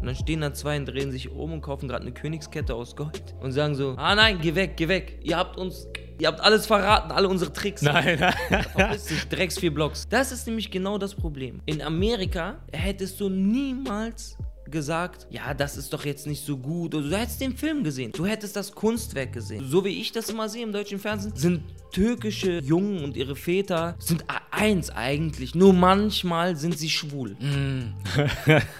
Und dann stehen da zwei und drehen sich um und kaufen gerade eine Königskette aus Gold und sagen so, ah nein, geh weg, geh weg. Ihr habt uns, ihr habt alles verraten, alle unsere Tricks. Nein, nein. Verpiss dich, Drecks vier Blocks. Das ist nämlich genau das Problem. In Amerika hättest du niemals gesagt, ja, das ist doch jetzt nicht so gut. Oder du hättest den Film gesehen. Du hättest das Kunstwerk gesehen. So wie ich das immer sehe im deutschen Fernsehen, sind türkische Jungen und ihre Väter sind eins eigentlich. Nur manchmal sind sie schwul.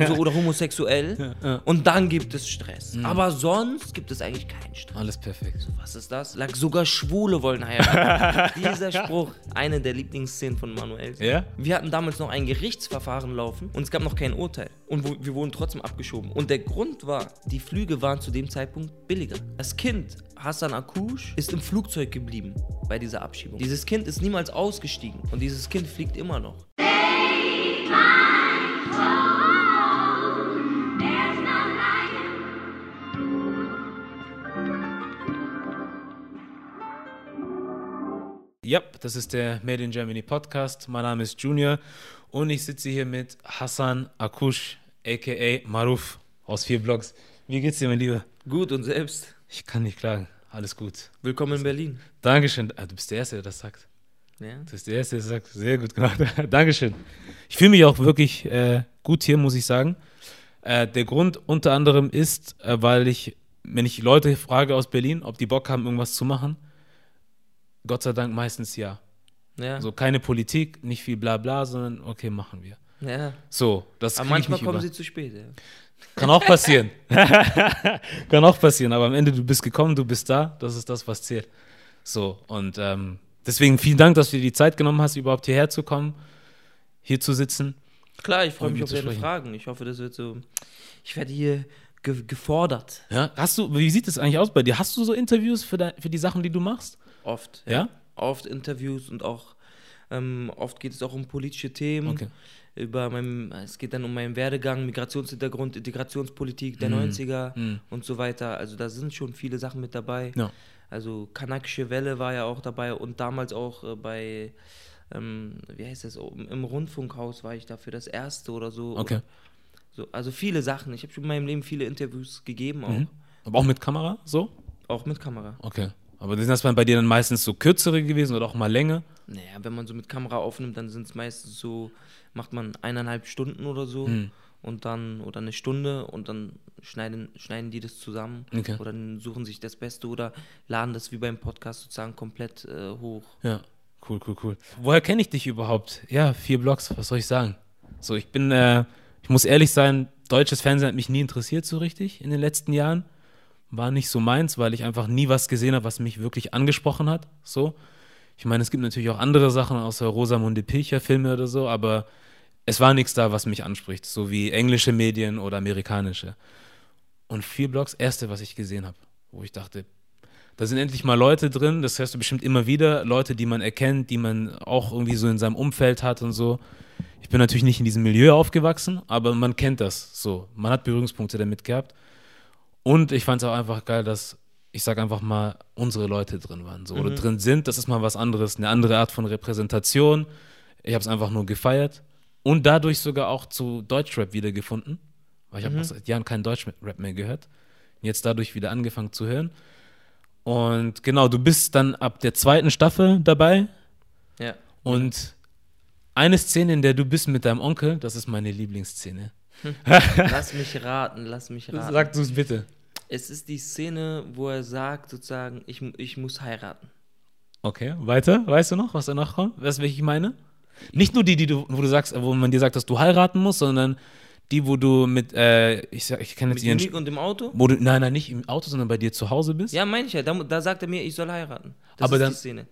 so, oder homosexuell. Und dann gibt es Stress. Aber sonst gibt es eigentlich keinen Stress. Alles perfekt. Was ist das? Lag sogar Schwule wollen heiraten. Dieser Spruch, eine der Lieblingsszenen von Manuel. Ja? Wir hatten damals noch ein Gerichtsverfahren laufen und es gab noch kein Urteil. Und wo, wir wurden trotzdem abgeschoben. Und der Grund war, die Flüge waren zu dem Zeitpunkt billiger. Das Kind, Hassan Akush, ist im Flugzeug geblieben bei dieser Abschiebung. Dieses Kind ist niemals ausgestiegen und dieses Kind fliegt immer noch. Ja, das ist der Made in Germany Podcast. Mein Name ist Junior und ich sitze hier mit Hassan Akush, aka Maruf aus vier Blogs. Wie geht's dir, mein Lieber? Gut und selbst. Ich kann nicht klagen. Alles gut. Willkommen in Berlin. Dankeschön. Ah, du bist der Erste, der das sagt. Ja. Du bist der Erste, der das sagt. Sehr gut gemacht. Dankeschön. Ich fühle mich auch wirklich äh, gut hier, muss ich sagen. Äh, der Grund unter anderem ist, äh, weil ich, wenn ich Leute frage aus Berlin, ob die Bock haben, irgendwas zu machen, Gott sei Dank meistens ja. Ja. Also keine Politik, nicht viel Blabla, sondern okay, machen wir. ja. So, das Aber manchmal kommen über. sie zu spät. Ja. Kann auch passieren. Kann auch passieren, aber am Ende du bist gekommen, du bist da, das ist das, was zählt. So, und ähm, deswegen vielen Dank, dass du dir die Zeit genommen hast, überhaupt hierher zu kommen, hier zu sitzen. Klar, ich freue mich auf deine. Fragen. Ich hoffe, das wird so. Ich werde hier ge gefordert. Ja, hast du, wie sieht es eigentlich aus bei dir? Hast du so Interviews für, für die Sachen, die du machst? Oft. Ja? Oft Interviews und auch. Ähm, oft geht es auch um politische Themen. Okay. Über meinem, es geht dann um meinen Werdegang, Migrationshintergrund, Integrationspolitik der 90er Mhm. und so weiter. Also da sind schon viele Sachen mit dabei. Ja. Also Kanakische Welle war ja auch dabei und damals auch äh, bei, ähm, wie heißt das, im Rundfunkhaus war ich dafür das erste oder so. Okay. Oder so. Also viele Sachen. Ich habe schon in meinem Leben viele Interviews gegeben, auch, Mhm. Aber auch mit Kamera, so? auch mit Kamera. Okay. Aber sind das bei dir dann meistens so kürzere gewesen oder auch mal länger? Naja, wenn man so mit Kamera aufnimmt, dann sind es meistens so, macht man eineinhalb Stunden oder so Hm. und dann, oder eine Stunde und dann schneiden, schneiden die das zusammen Okay. oder dann suchen sich das Beste oder laden das wie beim Podcast sozusagen komplett äh, hoch. Ja, cool, cool, cool. Woher kenne ich dich überhaupt? Ja, vier Blogs, was soll ich sagen? So, ich bin, äh, ich muss ehrlich sein, deutsches Fernsehen hat mich nie interessiert so richtig in den letzten Jahren. War nicht so meins, weil ich einfach nie was gesehen habe, was mich wirklich angesprochen hat. So. Ich meine, es gibt natürlich auch andere Sachen außer Rosamunde Pilcher Filme oder so, aber es war nichts da, was mich anspricht, so wie englische Medien oder amerikanische. Und vier Blogs, erste, was ich gesehen habe, wo ich dachte, da sind endlich mal Leute drin, das hörst du bestimmt immer wieder, Leute, die man erkennt, die man auch irgendwie so in seinem Umfeld hat und so. Ich bin natürlich nicht in diesem Milieu aufgewachsen, aber man kennt das so. Man hat Berührungspunkte damit gehabt. Und ich fand es auch einfach geil, dass, ich sag einfach mal, unsere Leute drin waren. So, Oder drin sind, das ist mal was anderes, eine andere Art von Repräsentation. Ich habe es einfach nur gefeiert. Und dadurch sogar auch zu Deutschrap wiedergefunden. Weil ich habe seit Jahren keinen Deutschrap mehr gehört. Jetzt dadurch wieder angefangen zu hören. Und genau, du bist dann ab der zweiten Staffel dabei. Ja. Und eine Szene, in der du bist mit deinem Onkel, das ist meine Lieblingsszene. Lass mich raten, lass mich raten. Sag du es bitte. Es ist die Szene, wo er sagt sozusagen, ich, ich muss heiraten. Okay, weiter. Weißt du noch, was danach kommt? Weißt du, welche ich meine? Nicht nur die, die du, wo du sagst, wo man dir sagt, dass du heiraten musst, sondern die, wo du mit, äh, ich sag, ich kenne jetzt Mit ihren, und im Auto? wo du, nein, nein, nicht im Auto, sondern bei dir zu Hause bist. Ja, meine ich ja. Da, da sagt er mir, ich soll heiraten. Das Aber ist dann- die Szene.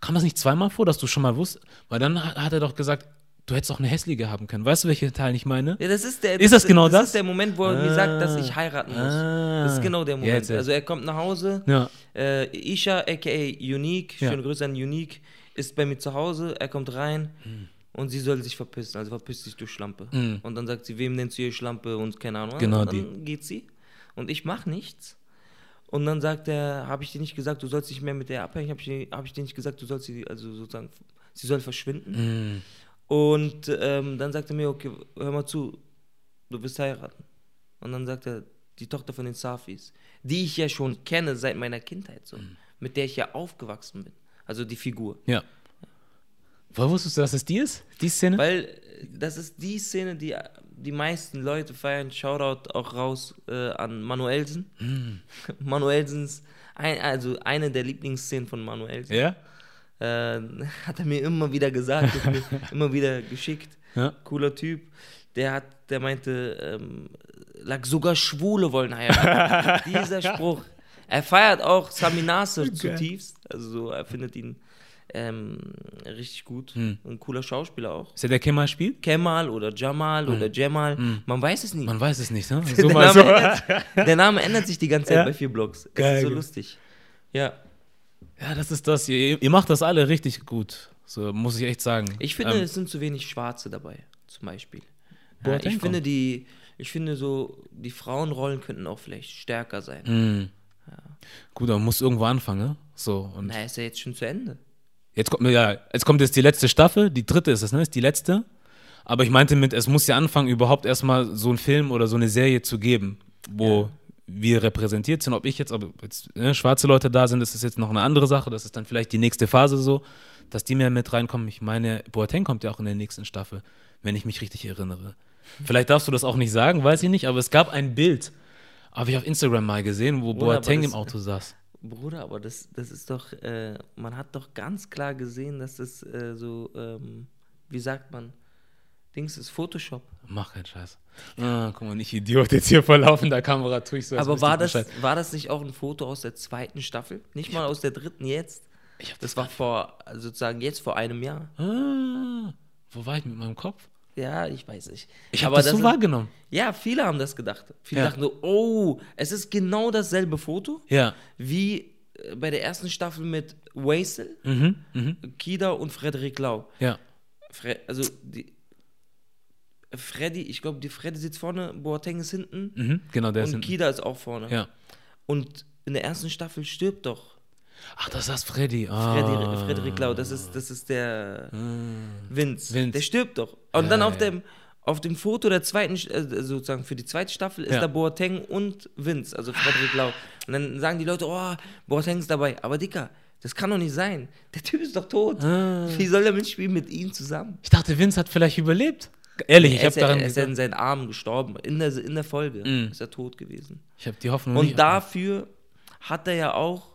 Kam das nicht zweimal vor, dass du schon mal wusstest? Weil dann hat er doch gesagt, du hättest auch eine hässliche haben können. Weißt du, welche Teil ich meine? Ja, das ist der. Ist das genau das? das? ist der Moment, wo er mir sagt, dass ich Ah. heiraten muss. Ah. Das ist genau der Moment. Jetzt. Also er kommt nach Hause. Ja. Äh, Isha, aka Unique, Ja. schöne Grüße an Unique, ist bei mir zu Hause. Er kommt rein Hm. und sie soll sich verpissen. Also verpiss dich, du Schlampe. Und dann sagt sie, wem nennst du hier Schlampe und keine Ahnung. Genau und dann geht sie und ich mach nichts. Und dann sagt er, habe ich dir nicht gesagt, du sollst nicht mehr mit der abhängen? Habe ich, hab ich dir nicht gesagt, du sollst sie, also sozusagen, sie soll verschwinden? Hm. Und ähm, dann sagt er mir, okay, hör mal zu, du wirst heiraten. Und dann sagt er, die Tochter von den Safis, die ich ja schon kenne seit meiner Kindheit, so, Mhm. mit der ich ja aufgewachsen bin. Also die Figur. Ja. Woher wusstest du, dass es die ist? Die Szene? Weil äh, das ist die Szene, die die meisten Leute feiern. Shoutout auch raus äh, an Manuelsen. Mhm. Manuelsens, ein, also eine der Lieblingsszenen von Manuelsen. ja? Äh, hat er mir immer wieder gesagt, immer wieder geschickt. Ja. Cooler Typ. Der hat, der meinte, ähm, lag sogar Schwule wollen heiraten. Dieser Spruch. Er feiert auch Sami Nasser zutiefst. Also so, er findet ihn ähm, richtig gut. Hm. Ein cooler Schauspieler auch. Ist der, der Kemal spielt? Kemal oder Jamal oder Jamal. Man weiß es nie. Hm. Man weiß es nicht, ne? der, So mal Name so. ändert, der Name ändert sich die ganze Zeit Ja. bei vier Blogs. Geil, ist so lustig. Ja. Ja, das ist das. Ihr, ihr macht das alle richtig gut. So muss ich echt sagen. Ich finde, Ähm, es sind zu wenig Schwarze dabei, zum Beispiel. Ja, ich finde, kommt. die, ich finde so, die Frauenrollen könnten auch vielleicht stärker sein. mh. Gut, aber man muss irgendwo anfangen, ne? So, und Na, ist ja jetzt schon zu Ende. jetzt kommt, ja, jetzt kommt jetzt die letzte Staffel, die dritte ist es, ne? Ist die letzte. Aber ich meinte mit, es muss ja anfangen, überhaupt erstmal so einen Film oder so eine Serie zu geben, wo wir repräsentiert sind. Ob ich jetzt, ob jetzt ne, schwarze Leute da sind, das ist jetzt noch eine andere Sache. Das ist dann vielleicht die nächste Phase so, dass die mehr mit reinkommen. Ich meine, Boateng kommt ja auch in der nächsten Staffel, wenn ich mich richtig erinnere. Vielleicht darfst du das auch nicht sagen, weiß ich nicht, aber es gab ein Bild, habe ich auf Instagram mal gesehen, wo Bruder, Boateng das- im Auto saß. Bruder, aber das, das ist doch, äh, man hat doch ganz klar gesehen, dass das äh, so, ähm, wie sagt man, Dings ist Photoshop. Mach keinen Scheiß. Ah, guck mal, nicht Idiot, jetzt hier vor laufender Kamera tue ich so. aber war das, Bescheid. war das nicht auch ein Foto aus der zweiten Staffel? Nicht mal aus der dritten jetzt? Ich hab Das war vor, also sozusagen jetzt vor einem Jahr. Ah, wo war ich mit meinem Kopf? Ja, ich weiß nicht. Ich habe Aber das so ist- wahrgenommen. Ja, viele haben das gedacht. Viele Ja. dachten so, oh, es ist genau dasselbe Foto Ja. wie äh, bei der ersten Staffel mit Waisel, Mhm, mhm. Kida und Frederik Lau. Ja. Fre also die Freddy, ich glaube, die Freddy sitzt vorne, Boateng ist hinten Mhm. Genau, der ist und hinten. Kida ist auch vorne. Ja. Und in der ersten Staffel stirbt doch Ach, das ist Freddy. Ah. Freddy, Frederik Lau. Das ist, das ist der Vince. Vince. Der stirbt doch. Und Ja, dann auf, ja. dem, auf dem Foto der zweiten, äh, sozusagen für die zweite Staffel, ist Ja. da Boateng und Vince, also Frederik Lau. Und dann sagen die Leute, oh, Boateng ist dabei. Aber Dicker, das kann doch nicht sein. Der Typ ist doch tot. Ah. Wie soll er mitspielen mit ihm zusammen? Ich dachte, Vince hat vielleicht überlebt. Ehrlich, ich er habe daran er ist ja in seinen Armen gestorben. In der, in der Folge Mm. ist er tot gewesen. Ich habe die Hoffnung Und nicht. dafür hat er ja auch,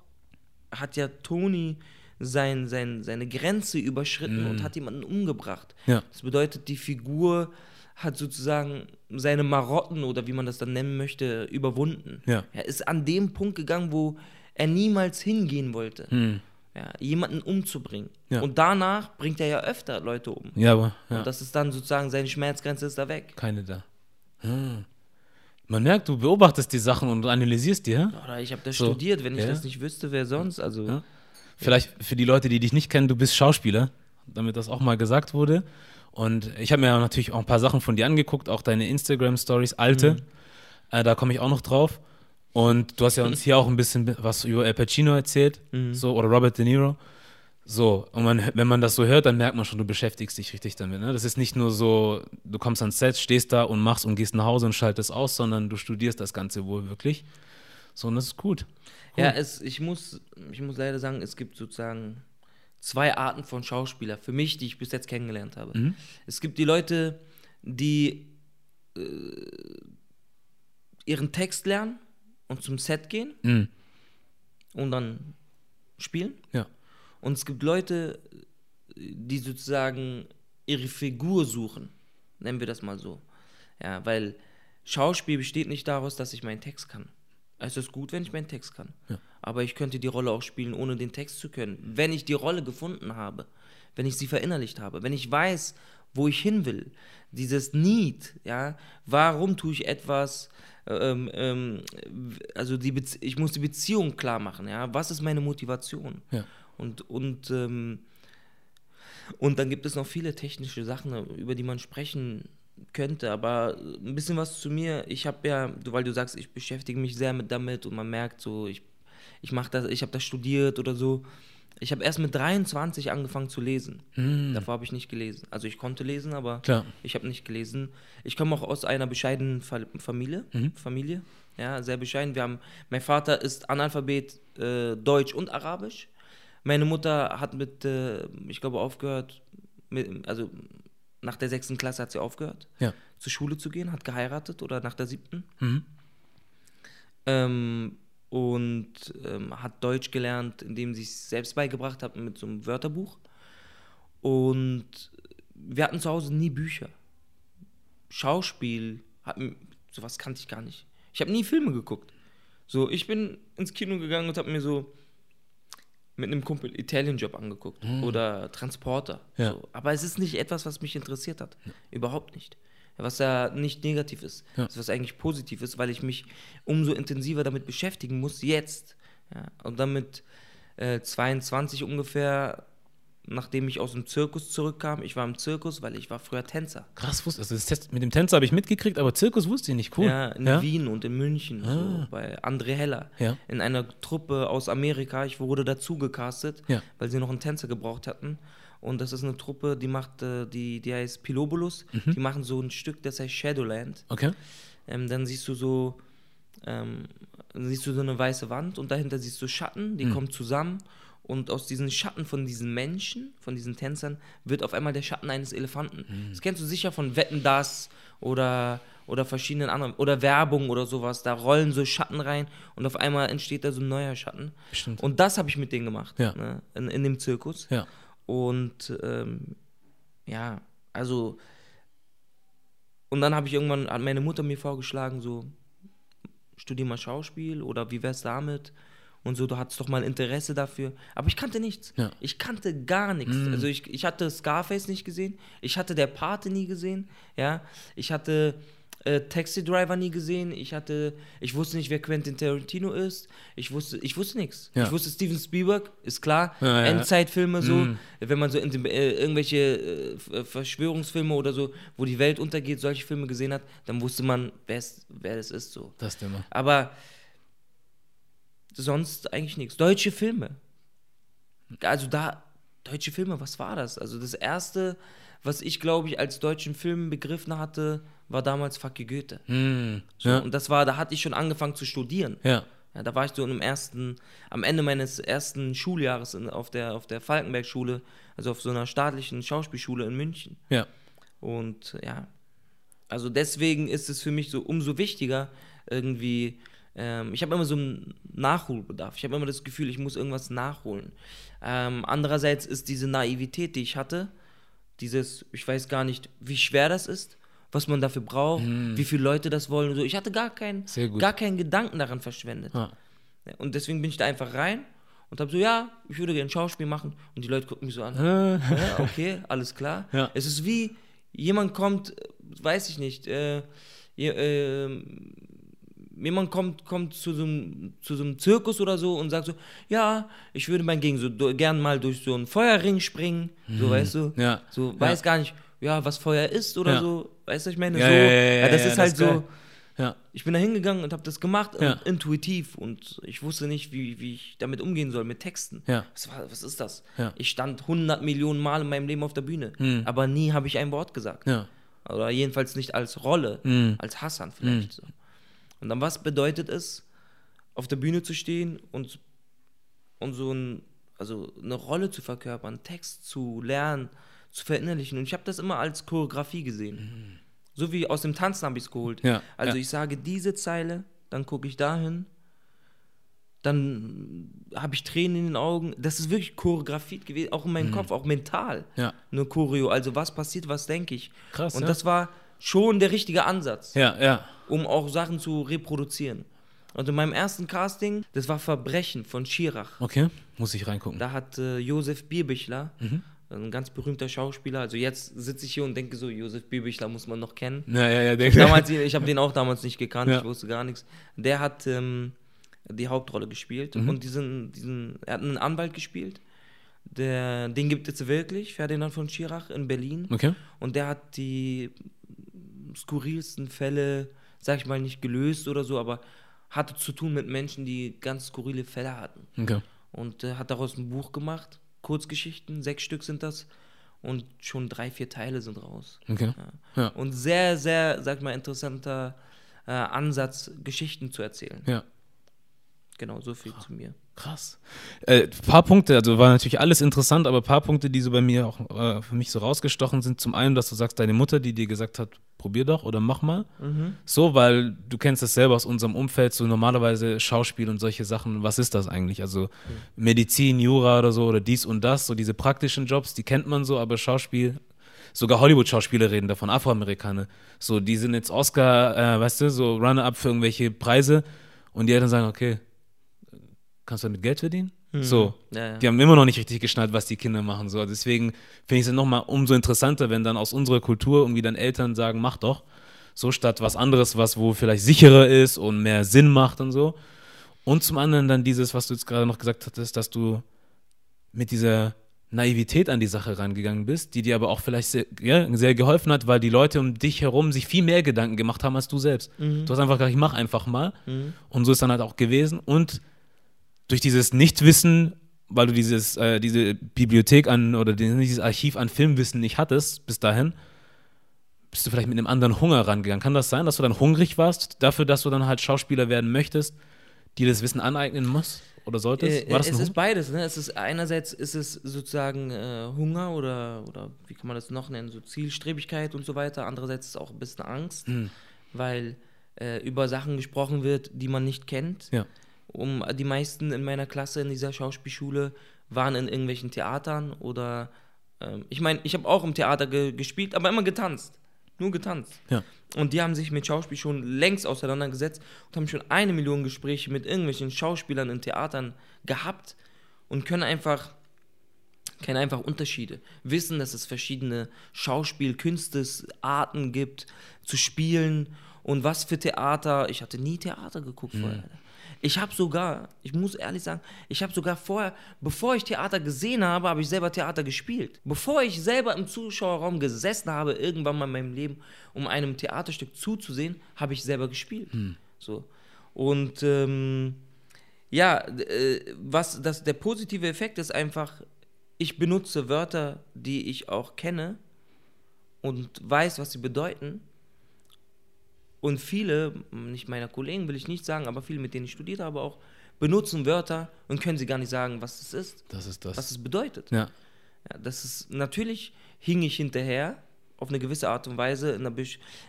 hat ja Toni sein, sein, seine Grenze überschritten und hat jemanden umgebracht. Mm. Ja. Das bedeutet, die Figur hat sozusagen seine Marotten oder wie man das dann nennen möchte, überwunden. Ja. Er ist an dem Punkt gegangen, wo er niemals hingehen wollte. Hm. Ja, jemanden umzubringen. Ja. Und danach bringt er ja öfter Leute um. Ja, aber ja, Und das ist dann sozusagen seine Schmerzgrenze ist da weg. keine da. Ah. Man merkt, du beobachtest die Sachen und analysierst die, hä? Oder ich habe das So. studiert, wenn ich Ja. das nicht wüsste, wer sonst? Also Ja. Vielleicht für die Leute, die dich nicht kennen, du bist Schauspieler, damit das auch mal gesagt wurde. Und ich habe mir ja natürlich auch ein paar Sachen von dir angeguckt, auch deine Instagram-Stories, alte. Äh, da komme ich auch noch drauf. Und du hast ja uns hier auch ein bisschen was über Al Pacino erzählt, so, oder Robert De Niro. So, und man, wenn man das so hört, dann merkt man schon, du beschäftigst dich richtig damit. Ne? Das ist nicht nur so, du kommst ans Set, stehst da und machst und gehst nach Hause und schaltest aus, sondern du studierst das Ganze wohl wirklich. So, und das ist gut. Ja, es, ich, muss, ich muss leider sagen, es gibt sozusagen zwei Arten von Schauspieler, für mich, die ich bis jetzt kennengelernt habe. Es gibt die Leute, die äh, ihren Text lernen und zum Set gehen Mhm. und dann spielen. Ja. Und es gibt Leute, die sozusagen ihre Figur suchen. Nennen wir das mal so. Ja, weil Schauspiel besteht nicht daraus, dass ich meinen Text kann. Es ist gut, wenn ich meinen Text kann. Aber ich könnte die Rolle auch spielen, ohne den Text zu können. Wenn ich die Rolle gefunden habe, wenn ich sie verinnerlicht habe, wenn ich weiß, wo ich hin will, dieses Need, ja, warum tue ich etwas, ähm, ähm, also die ich muss die Beziehung klar machen, ja, was ist meine Motivation? Ja. Und, und, ähm, und dann gibt es noch viele technische Sachen, über die man sprechen könnte, aber ein bisschen was zu mir. Ich habe ja, du- weil du sagst, ich beschäftige mich sehr mit damit und man merkt so, ich, ich mache das, ich habe das studiert oder so. Ich habe erst mit 23 angefangen zu lesen. Davor habe ich nicht gelesen. Also ich konnte lesen, aber Klar. ich habe nicht gelesen. Ich komme auch aus einer bescheidenen Fa Familie. Mhm. Familie. Ja, sehr bescheiden. Wir haben, mein Vater ist Analphabet äh, Deutsch und Arabisch. Meine Mutter hat mit, äh, ich glaube, aufgehört, mit, also nach der sechsten Klasse hat sie aufgehört, Ja. zur Schule zu gehen, hat geheiratet oder nach der siebten. Mhm. Ähm, und ähm, hat Deutsch gelernt, indem sie es selbst beigebracht hat mit so einem Wörterbuch. Und wir hatten zu Hause nie Bücher. Schauspiel, hatten, sowas kannte ich gar nicht. Ich habe nie Filme geguckt. So, ich bin ins Kino gegangen und habe mir so mit einem Kumpel Italian Job angeguckt oder Transporter. Ja. So. Aber es ist nicht etwas, was mich interessiert hat. Überhaupt nicht. Was ja nicht negativ ist. Ja. Ist was eigentlich positiv ist, weil ich mich umso intensiver damit beschäftigen muss, jetzt. Ja. Und damit äh, 22 ungefähr, nachdem ich aus dem Zirkus zurückkam, ich war im Zirkus, weil ich war früher Tänzer. Krass, wusste, also das Test, mit dem Tänzer habe ich mitgekriegt, aber Zirkus wusste ich nicht. Cool. Ja, in ja? Wien und in München, so, Ah. bei André Heller. Ja. In einer Truppe aus Amerika. Ich wurde dazu gecastet, weil sie noch einen Tänzer gebraucht hatten. Und das ist eine Truppe, die macht, äh, die, die heißt Pilobulus. Mhm. Die machen so ein Stück, das heißt Shadowland. Okay. Ähm, dann siehst du so, ähm, siehst du so eine weiße Wand und dahinter siehst du Schatten, die kommen zusammen. Und aus diesen Schatten von diesen Menschen, von diesen Tänzern, wird auf einmal der Schatten eines Elefanten. Das kennst du sicher von Wetten das oder, oder verschiedenen anderen, oder Werbung oder sowas. Da rollen so Schatten rein und auf einmal entsteht da so ein neuer Schatten. Bestimmt. Und das habe ich mit denen gemacht, Ja. ne, in, in dem Zirkus. Ja. Und ähm, ja, also. Und dann habe ich irgendwann, hat meine Mutter mir vorgeschlagen, so, studier mal Schauspiel oder wie wär's damit? Und so, du hattest doch mal Interesse dafür. Aber ich kannte nichts. Ja. Ich kannte gar nichts. Also ich, ich hatte Scarface nicht gesehen. Ich hatte Der Pate nie gesehen. Ja. Ich hatte äh, Taxi Driver nie gesehen. Ich hatte, ich wusste nicht, wer Quentin Tarantino ist. Ich wusste, ich wusste nichts. Ja. Ich wusste Steven Spielberg, ist klar. Ja, ja. Endzeitfilme so, Mhm. wenn man so in äh, irgendwelche äh, F- Verschwörungsfilme oder so, wo die Welt untergeht, solche Filme gesehen hat, dann wusste man, wer es- wer das ist so. Das ist immer. Aber sonst eigentlich nichts. Deutsche Filme. Also da, deutsche Filme, was war das? Also das erste, was ich glaube ich als deutschen Film begriffen hatte, war damals Fuck you Goethe. Hm. So, Ja. Und das war, da hatte ich schon angefangen zu studieren. ja. Ja, da war ich so im ersten, am Ende meines ersten Schuljahres in, auf der, auf der Falkenberg-Schule, also auf so einer staatlichen Schauspielschule in München. Ja. Und ja, also deswegen ist es für mich so umso wichtiger, irgendwie, ähm, ich habe immer so einen Nachholbedarf. Ich habe immer das Gefühl, ich muss irgendwas nachholen. Ähm, andererseits ist diese Naivität, die ich hatte, dieses, ich weiß gar nicht, wie schwer das ist, was man dafür braucht, wie viele Leute das wollen und so. Ich hatte gar keinen, gar keinen Gedanken daran verschwendet. Ja. Ja, Und deswegen bin ich da einfach rein und habe so, ja, ich würde gerne Schauspiel machen. Und die Leute gucken mich so an. Ja, okay, alles klar. Ja. Es ist wie, jemand kommt, weiß ich nicht, äh, äh, jemand kommt, kommt zu, so einem, zu so einem Zirkus oder so und sagt so, ja, ich würde mal gegen so gern mal durch so einen Feuerring springen, so weißt du. Mhm. Ja. So Ja. weiß gar nicht, ja, was Feuer ist oder Ja. so. Weißt du, ich meine, Ja, so. ja, das ist das halt ist so. Ja. Ich bin da hingegangen und habe das gemacht, Ja. und intuitiv. Und ich wusste nicht, wie, wie ich damit umgehen soll, mit Texten. Ja. Was, war, was ist das? Ich stand 100 Millionen Mal in meinem Leben auf der Bühne, Hm. aber nie habe ich ein Wort gesagt. Oder jedenfalls nicht als Rolle, Hm. als Hassan vielleicht. So. Und dann, was bedeutet es, auf der Bühne zu stehen und, und so ein, also eine Rolle zu verkörpern, Text zu lernen, zu verinnerlichen. Und ich habe das immer als Choreografie gesehen. So wie aus dem Tanzen habe ich es geholt. Ja, Also ja. ich sage diese Zeile, dann gucke ich dahin, dann habe ich Tränen in den Augen. Das ist wirklich Choreografie gewesen, auch in meinem Kopf, auch mental. Ja. Eine Choreo, also was passiert, was denke ich. Krass, Und ja. das war schon der richtige Ansatz, Ja, ja. um auch Sachen zu reproduzieren. Und in meinem ersten Casting, das war Verbrechen von Schirach. Okay, muss ich reingucken. Da hat äh, Josef Bierbichler, ein ganz berühmter Schauspieler, also jetzt sitze ich hier und denke so, Josef Bierbichler muss man noch kennen. Ja, ja, ja, denke Damals, ich habe den auch damals nicht gekannt, Ja. ich wusste gar nichts. Der hat ähm, die Hauptrolle gespielt Mhm. und diesen, diesen, er hat einen Anwalt gespielt. Der, den gibt es wirklich, Ferdinand von Schirach in Berlin. Okay. Und der hat die skurrilsten Fälle, sag ich mal, nicht gelöst oder so, aber hatte zu tun mit Menschen, die ganz skurrile Fälle hatten. Okay. und äh, hat daraus ein Buch gemacht. Kurzgeschichten, sechs Stück sind das. Und schon drei, vier Teile sind raus. Okay. Ja. Ja. Und sehr, sehr, sag mal, interessanter äh, Ansatz, Geschichten zu erzählen. Ja. Genau, so viel zu mir. Krass. Äh, paar Punkte, also war natürlich alles interessant, aber ein paar Punkte, die so bei mir auch äh, für mich so rausgestochen sind. Zum einen, dass du sagst, deine Mutter, die dir gesagt hat, probier doch oder mach mal. So, weil du kennst das selber aus unserem Umfeld, so normalerweise Schauspiel und solche Sachen, was ist das eigentlich? Also Medizin, Jura oder so oder dies und das, so diese praktischen Jobs, die kennt man so, aber Schauspiel, sogar Hollywood-Schauspieler reden davon, Afroamerikaner. So, die sind jetzt Oscar, äh, weißt du, so Runner-up für irgendwelche Preise und die Eltern sagen, okay, kannst du damit Geld verdienen? So, Ja, ja. die haben immer noch nicht richtig geschnallt, was die Kinder machen. So, deswegen finde ich es nochmal umso interessanter, wenn dann aus unserer Kultur irgendwie dann Eltern sagen, mach doch. So statt was anderes, was wo vielleicht sicherer ist und mehr Sinn macht und so. Und zum anderen dann dieses, was du jetzt gerade noch gesagt hattest, dass du mit dieser Naivität an die Sache rangegangen bist, die dir aber auch vielleicht sehr, ja, sehr geholfen hat, weil die Leute um dich herum sich viel mehr Gedanken gemacht haben als du selbst. Du hast einfach gesagt, ich mach einfach mal. Und so ist dann halt auch gewesen. Und durch dieses Nichtwissen, weil du dieses, äh, diese Bibliothek an oder dieses Archiv an Filmwissen nicht hattest bis dahin, bist du vielleicht mit einem anderen Hunger rangegangen. Kann das sein, dass du dann hungrig warst dafür, dass du dann halt Schauspieler werden möchtest, dir das Wissen aneignen musst oder solltest? Äh, War das es ist beides, ne? Es ist einerseits ist es sozusagen äh, Hunger oder, oder wie kann man das noch nennen, so Zielstrebigkeit und so weiter. Andererseits ist es auch ein bisschen Angst, Hm. weil äh, über Sachen gesprochen wird, die man nicht kennt. Ja. Um, die meisten in meiner Klasse in dieser Schauspielschule waren in irgendwelchen Theatern oder ähm, ich meine, ich habe auch im Theater ge gespielt, aber immer getanzt. Nur getanzt. Ja. Und die haben sich mit Schauspiel schon längst auseinandergesetzt und haben schon eine Million Gespräche mit irgendwelchen Schauspielern in Theatern gehabt und können einfach, kennen einfach Unterschiede. Wissen, dass es verschiedene Schauspielkünstes-Arten gibt, zu spielen und was für Theater. Ich hatte nie Theater geguckt vorher. Ich habe sogar, ich muss ehrlich sagen, ich habe sogar vorher, bevor ich Theater gesehen habe, habe ich selber Theater gespielt. Bevor ich selber im Zuschauerraum gesessen habe, irgendwann mal in meinem Leben, um einem Theaterstück zuzusehen, habe ich selber gespielt. So. Und ähm, ja, äh, was das, der positive Effekt ist einfach, ich benutze Wörter, die ich auch kenne und weiß, was sie bedeuten. Und viele, nicht meiner Kollegen will ich nicht sagen, aber viele, mit denen ich studiert habe, auch benutzen Wörter und können sie gar nicht sagen, was es ist, Das ist das. was es bedeutet. ja. Ja, das ist natürlich hing ich hinterher auf eine gewisse Art und Weise in einer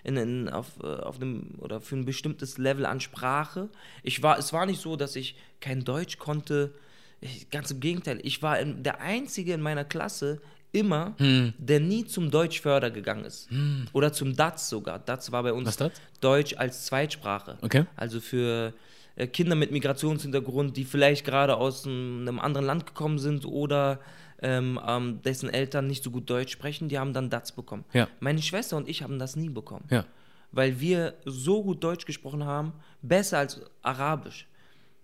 in, in, auf, äh, auf einem oder für ein bestimmtes Level an Sprache. Ich war, es war nicht so, dass ich kein Deutsch konnte. Ich, ganz im Gegenteil, ich war in, der einzige in meiner Klasse immer, Hm. der nie zum Deutschförder gegangen ist oder zum DATS sogar. DATS war bei uns? Deutsch als Zweitsprache. Okay. Also für äh, Kinder mit Migrationshintergrund, die vielleicht gerade aus einem, einem anderen Land gekommen sind oder ähm, ähm, dessen Eltern nicht so gut Deutsch sprechen, die haben dann DATS bekommen. Ja. Meine Schwester und ich haben das nie bekommen, Ja. weil wir so gut Deutsch gesprochen haben, besser als Arabisch.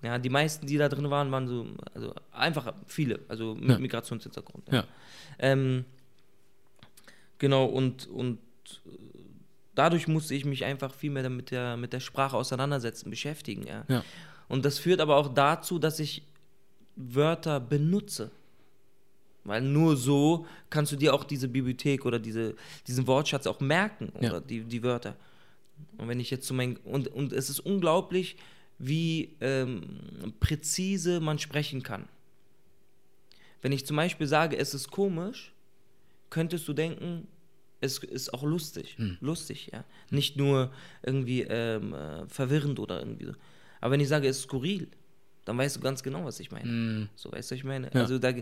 Ja, die meisten, die da drin waren, waren so, also einfach viele, also mit Ja. Migrationshintergrund. Ja. Ähm, genau, und, und äh, dadurch musste ich mich einfach viel mehr mit der, mit der Sprache auseinandersetzen, beschäftigen. Ja. Ja. Und das führt aber auch dazu, dass ich Wörter benutze. Weil nur so kannst du dir auch diese Bibliothek oder diese, diesen Wortschatz auch merken Ja. oder die, die Wörter. Und wenn ich jetzt zu meinen. Und, und es ist unglaublich, wie ähm, präzise man sprechen kann. Wenn ich zum Beispiel sage, es ist komisch, könntest du denken, es ist auch lustig. Lustig, ja. Nicht nur irgendwie ähm, äh, verwirrend oder irgendwie so. Aber wenn ich sage, es ist skurril, dann weißt du ganz genau, was ich meine. So, weißt du, was ich meine? Ja. Also da,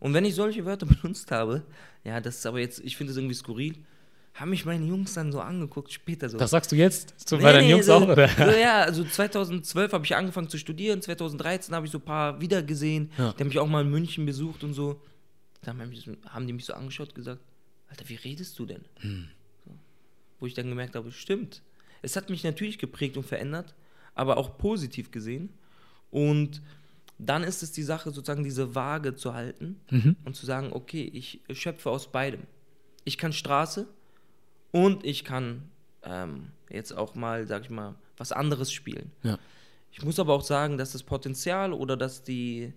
und wenn ich solche Wörter benutzt habe, ja, das ist aber jetzt, ich finde es irgendwie skurril, haben mich meine Jungs dann so angeguckt, später so. Das sagst du jetzt? So Nee, deinen nee, Jungs so, auch, oder? So, ja, also 2012 habe ich angefangen zu studieren, 2013 habe ich so ein paar wiedergesehen, Ja. die haben mich auch mal in München besucht und so. Dann haben, mich haben die mich so angeschaut und gesagt, Alter, wie redest du denn? Hm. So. Wo ich dann gemerkt habe, stimmt. Es hat mich natürlich geprägt und verändert, aber auch positiv gesehen. Und dann ist es die Sache, sozusagen diese Waage zu halten Mhm. und zu sagen, okay, ich schöpfe aus beidem. Ich kann Straße und ich kann ähm, jetzt auch mal, sag ich mal, was anderes spielen. Ja. Ich muss aber auch sagen, dass das Potenzial oder dass die,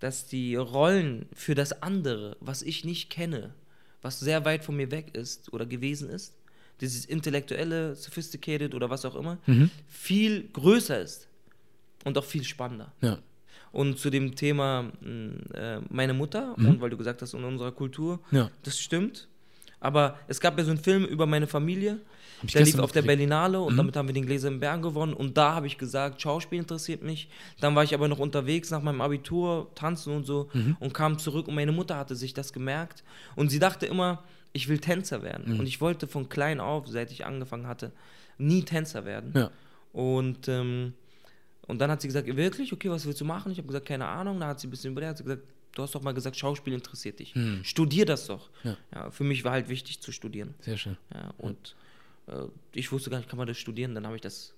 dass die Rollen für das andere, was ich nicht kenne, was sehr weit von mir weg ist oder gewesen ist, dieses intellektuelle, sophisticated oder was auch immer, viel größer ist und auch viel spannender. Ja. Und zu dem Thema mh, äh, meine Mutter, und weil du gesagt hast, in unserer Kultur, Ja. das stimmt. Aber es gab ja so einen Film über meine Familie, der lief auf der. Berlinale und damit haben wir den Gläser im Bern gewonnen. Und da habe ich gesagt, Schauspiel interessiert mich. Dann war ich aber noch unterwegs nach meinem Abitur, tanzen und so und kam zurück und meine Mutter hatte sich das gemerkt. Und sie dachte immer, ich will Tänzer werden. Und ich wollte von klein auf, seit ich angefangen hatte, nie Tänzer werden. Ja. Und, ähm, und dann hat sie gesagt, wirklich? Okay, was willst du machen? Ich habe gesagt, keine Ahnung. Da hat sie ein bisschen überlegt, hat sie gesagt, du hast doch mal gesagt, Schauspiel interessiert dich. Studier das doch. Ja. Ja, für mich war halt wichtig zu studieren. Sehr schön. Ja, und äh, ich wusste gar nicht, kann man das studieren? Dann habe ich das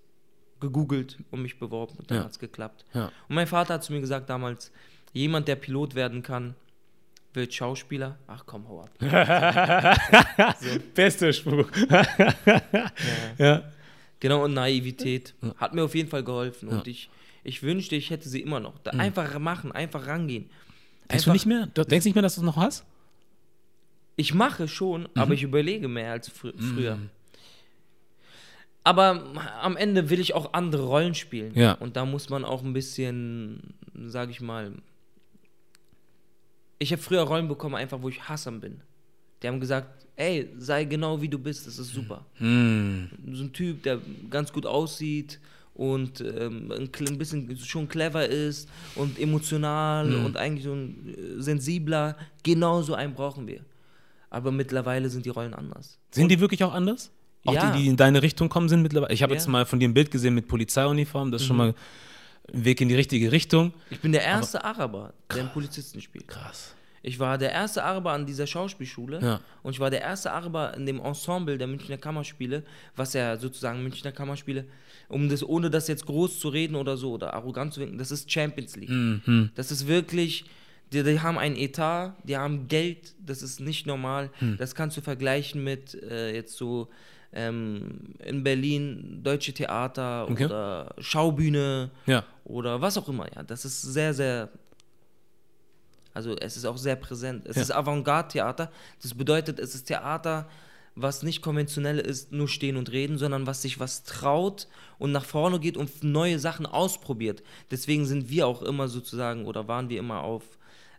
gegoogelt und mich beworben und dann Ja. hat es geklappt. Ja. Und mein Vater hat zu mir gesagt damals, jemand, der Pilot werden kann, wird Schauspieler. Ach komm, hau ab. Bester Spruch. ja. Genau, und Naivität. Hat mir auf jeden Fall geholfen. Ja. Und ich, ich wünschte, ich hätte sie immer noch. Da Einfach machen, einfach rangehen. Denkst du nicht mehr? Du denkst nicht mehr, dass du es noch hast? Ich mache schon, Mhm. aber ich überlege mehr als fr früher. Aber am Ende will ich auch andere Rollen spielen. Ja. Und da muss man auch ein bisschen, sag ich mal, ich habe früher Rollen bekommen, einfach wo ich Hassan bin. Die haben gesagt, ey, sei genau wie du bist, das ist super. Hm. So ein Typ, der ganz gut aussieht und ähm, ein bisschen schon clever ist und emotional Mhm. und eigentlich so ein äh, sensibler. Genau so einen brauchen wir. Aber mittlerweile sind die Rollen anders. Sind die wirklich auch anders? Auch Ja. die, die in deine Richtung kommen, sind mittlerweile. Ich habe Ja. Mhm. jetzt mal von dir ein Bild gesehen mit Polizeiuniform. Das ist schon mal ein Weg in die richtige Richtung. Ich bin der erste Araber, der einen Polizisten spielt. Krass. Ich war der erste Araber an dieser Schauspielschule Ja. und ich war der erste Araber in dem Ensemble der Münchner Kammerspiele, was ja sozusagen Münchner Kammerspiele, um das, ohne das jetzt groß zu reden oder so oder arrogant zu winken, das ist Champions League. Mhm. Das ist wirklich, die, die haben ein Etat, die haben Geld, das ist nicht normal. Hm. Das kannst du vergleichen mit äh, jetzt so ähm, in Berlin Deutsche Theater Okay. oder Schaubühne Ja. oder was auch immer. Ja, das ist sehr, sehr. Also es ist auch sehr präsent. Es Ja. ist Avantgarde-Theater. Das bedeutet, es ist Theater, was nicht konventionell ist, nur stehen und reden, sondern was sich was traut und nach vorne geht und neue Sachen ausprobiert. Deswegen sind wir auch immer sozusagen oder waren wir immer auf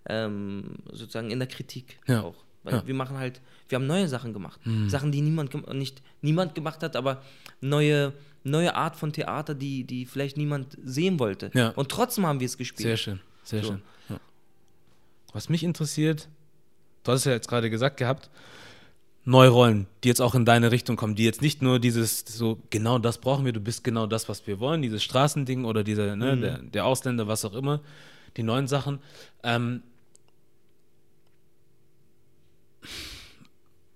ähm, sozusagen in der Kritik Ja. auch. Weil Ja. wir machen halt, wir haben neue Sachen gemacht. Sachen, die niemand nicht niemand gemacht hat, aber neue, neue Art von Theater, die, die vielleicht niemand sehen wollte. Ja. Und trotzdem haben wir es gespielt. Sehr schön, sehr So. schön. Was mich interessiert, du hast es ja jetzt gerade gesagt gehabt, neue Rollen, die jetzt auch in deine Richtung kommen, die jetzt nicht nur dieses, so, genau das brauchen wir, du bist genau das, was wir wollen, dieses Straßending oder dieser, ne, der, der Ausländer, was auch immer, die neuen Sachen. Ähm,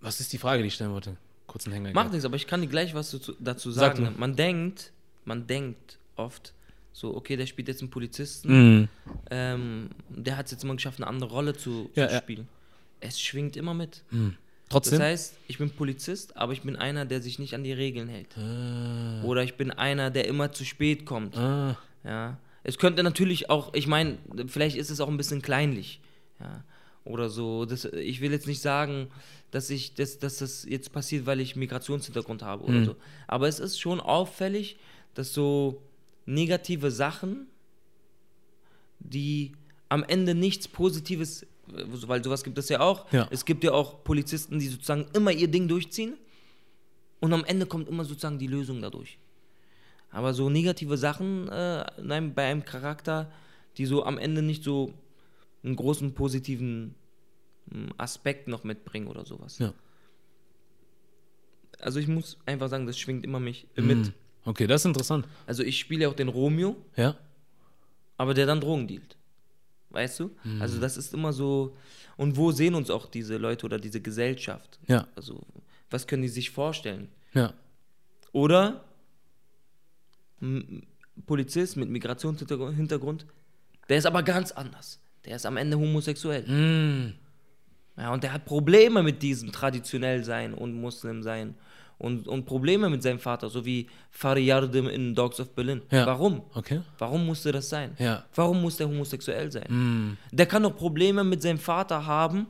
was ist die Frage, die ich stellen wollte? Kurzen Hänger. Macht nichts, aber ich kann dir gleich was dazu, Sag sagen. du. Man denkt, man denkt oft, so, okay, der spielt jetzt einen Polizisten, Mhm. ähm, der hat es jetzt mal geschafft, eine andere Rolle zu, Ja, zu ja. spielen. Es schwingt immer mit. Trotzdem? Das heißt, ich bin Polizist, aber ich bin einer, der sich nicht an die Regeln hält. ah, Oder ich bin einer, der immer zu spät kommt. ah, Ja. Es könnte natürlich auch, ich meine, vielleicht ist es auch ein bisschen kleinlich. Ja. Oder so. Das, ich will jetzt nicht sagen, dass ich, dass, dass das jetzt passiert, weil ich Migrationshintergrund habe oder so. Aber es ist schon auffällig, dass so negative Sachen, die am Ende nichts Positives, äh, weil sowas gibt es ja auch. Ja. Es gibt ja auch Polizisten, die sozusagen immer ihr Ding durchziehen. Und am Ende kommt immer sozusagen die Lösung dadurch. Aber so negative Sachen äh, in einem, bei einem Charakter, die so am Ende nicht so einen großen positiven mm, Aspekt noch mitbringen oder sowas. Ja. Also ich muss einfach sagen, das schwingt immer mich äh, mit. Mhm. Okay, das ist interessant. Also ich spiele ja auch den Romeo, Ja. aber der dann Drogen dealt. Weißt du? Mhm. Also das ist immer so. Und wo sehen uns auch diese Leute oder diese Gesellschaft? Ja. Also was können die sich vorstellen? Ja. Oder ein Polizist mit Migrationshintergrund, der ist aber ganz anders. Der ist am Ende homosexuell. Mm. Ja, und der hat Probleme mit diesem traditionell sein und Muslim sein und, und Probleme mit seinem Vater, so wie Fariardim in Dogs of Berlin. Ja. Warum? Okay. Warum musste das sein? Ja. Warum muss der homosexuell sein? Mm. Der kann doch Probleme mit seinem Vater haben,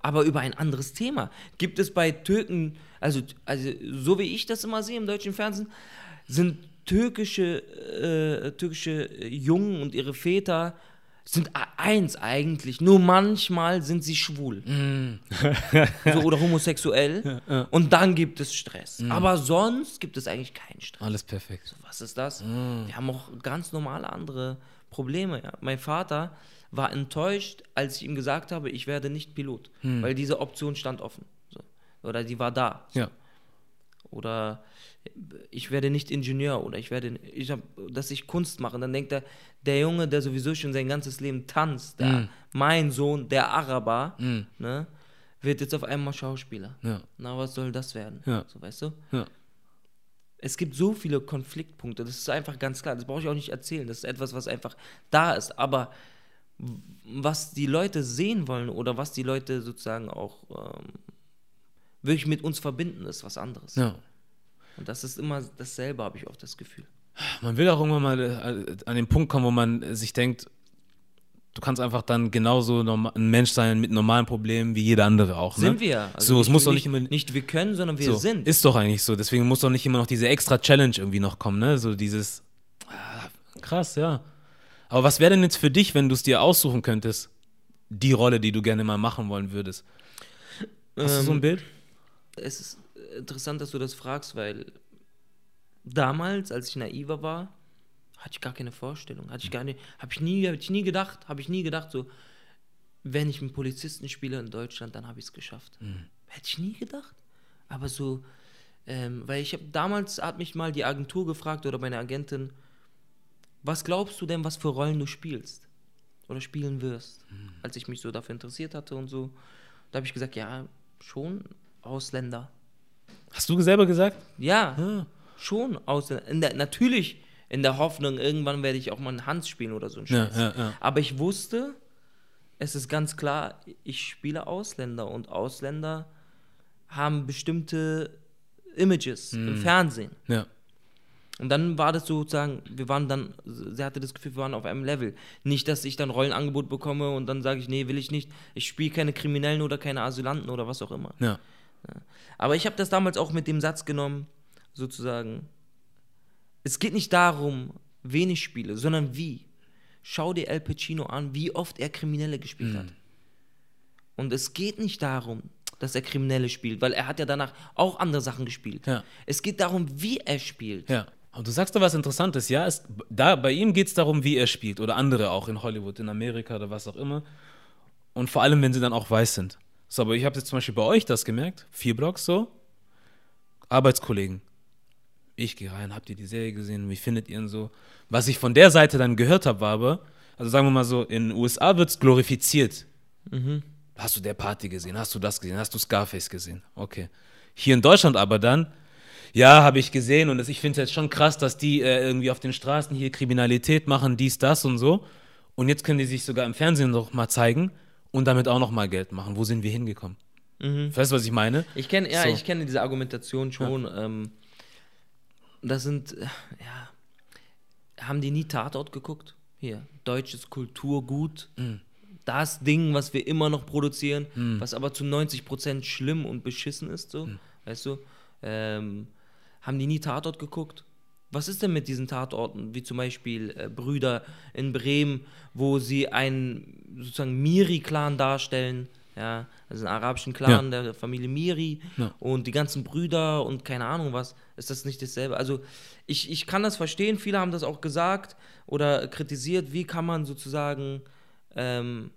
aber über ein anderes Thema. Gibt es bei Türken, also, also so wie ich das immer sehe im deutschen Fernsehen, sind türkische, äh, türkische Jungen und ihre Väter sind eins eigentlich. Nur manchmal sind sie schwul. so, oder homosexuell. Und dann gibt es Stress. Aber sonst gibt es eigentlich keinen Stress. Alles perfekt. Was ist das? Wir haben auch ganz normale andere Probleme. Ja. Mein Vater war enttäuscht, als ich ihm gesagt habe, ich werde nicht Pilot, weil diese Option stand offen. So. Oder die war da. Ja. Oder ich werde nicht Ingenieur oder ich werde, ich hab, dass ich Kunst mache. Dann denkt er, der Junge, der sowieso schon sein ganzes Leben tanzt, der, mein Sohn, der Araber, ne, wird jetzt auf einmal Schauspieler. Ja. Na, was soll das werden? Ja. So, weißt du? Ja. Es gibt so viele Konfliktpunkte, das ist einfach ganz klar, das brauche ich auch nicht erzählen, das ist etwas, was einfach da ist, aber was die Leute sehen wollen oder was die Leute sozusagen auch ähm, wirklich mit uns verbinden, ist was anderes. Ja. Und das ist immer dasselbe, habe ich oft das Gefühl. Man will auch irgendwann mal äh, an den Punkt kommen, wo man äh, sich denkt, du kannst einfach dann genauso ein Mensch sein mit normalen Problemen wie jeder andere auch. Sind ne? wir. so, es muss doch nicht, nicht immer. nicht wir können, sondern wir so, sind. Ist doch eigentlich so. Deswegen muss doch nicht immer noch diese extra Challenge irgendwie noch kommen, ne? So dieses. Ah, krass, ja. Aber was wäre denn jetzt für dich, wenn du es dir aussuchen könntest, die Rolle, die du gerne mal machen wollen würdest? Hast du so ein Ähm, Bild? Es ist interessant, dass du das fragst, weil damals, als ich naiver war, hatte ich gar keine Vorstellung. Hatte ich gar nicht, habe ich nie, habe ich nie gedacht, habe ich nie gedacht, so, wenn ich einen Polizisten spiele in Deutschland, dann habe ich es geschafft. Hätte ich nie gedacht. Aber so, ähm, weil ich habe damals hat mich mal die Agentur gefragt oder meine Agentin, was glaubst du denn, was für Rollen du spielst oder spielen wirst? Als ich mich so dafür interessiert hatte und so, da habe ich gesagt, ja, schon Ausländer. Hast du selber gesagt? Ja, Ja. schon Ausländer. In der, natürlich in der Hoffnung, irgendwann werde ich auch mal einen Hans spielen oder so ein Ja, Scheiß. ja, ja. Aber ich wusste, es ist ganz klar, ich spiele Ausländer und Ausländer haben bestimmte Images Hm. im Fernsehen. Ja. Und dann war das sozusagen, wir waren dann, sie hatte das Gefühl, wir waren auf einem Level. Nicht, dass ich dann Rollenangebot bekomme und dann sage ich, nee, will ich nicht. Ich spiele keine Kriminellen oder keine Asylanten oder was auch immer. Ja. Aber ich habe das damals auch mit dem Satz genommen, sozusagen, es geht nicht darum, wen ich spiele, sondern wie. Schau dir El Pacino an, wie oft er Kriminelle gespielt hat. Und es geht nicht darum, dass er Kriminelle spielt, weil er hat ja danach auch andere Sachen gespielt. Ja. Es geht darum, wie er spielt. Ja. Aber du sagst da was Interessantes, ja? Es, da, bei ihm geht es darum, wie er spielt. Oder andere auch in Hollywood, in Amerika oder was auch immer. Und vor allem, wenn sie dann auch weiß sind. So, aber ich habe jetzt zum Beispiel bei euch das gemerkt. Vier Blogs so. Arbeitskollegen. Ich gehe rein, habt ihr die Serie gesehen? Wie findet ihr ihn so? Was ich von der Seite dann gehört habe, war aber, also sagen wir mal so, in den USA wird es glorifiziert. Hast du der Party gesehen? Hast du das gesehen? Hast du Scarface gesehen? Okay. Hier in Deutschland aber dann, ja, habe ich gesehen und das, ich finde es jetzt schon krass, dass die äh, irgendwie auf den Straßen hier Kriminalität machen, dies, das und so. Und jetzt können die sich sogar im Fernsehen noch mal zeigen und damit auch noch mal Geld machen. Wo sind wir hingekommen? Weißt du, was ich meine? Ich kenne, ja, So. ich kenne diese Argumentation schon. Ähm, das sind, äh, ja, haben die nie Tatort geguckt? Hier, deutsches Kulturgut. Mhm. Das Ding, was wir immer noch produzieren, Mhm. was aber zu 90% schlimm und beschissen ist, so, weißt du? Ähm, haben die nie Tatort geguckt? Was ist denn mit diesen Tatorten, wie zum Beispiel äh, Brüder in Bremen, wo sie einen sozusagen Miri-Clan darstellen, ja, also einen arabischen Clan der Familie Miri Ja. und die ganzen Brüder und keine Ahnung was, ist das nicht dasselbe? Also ich, ich kann das verstehen, viele haben das auch gesagt oder kritisiert, wie kann man sozusagen ähm,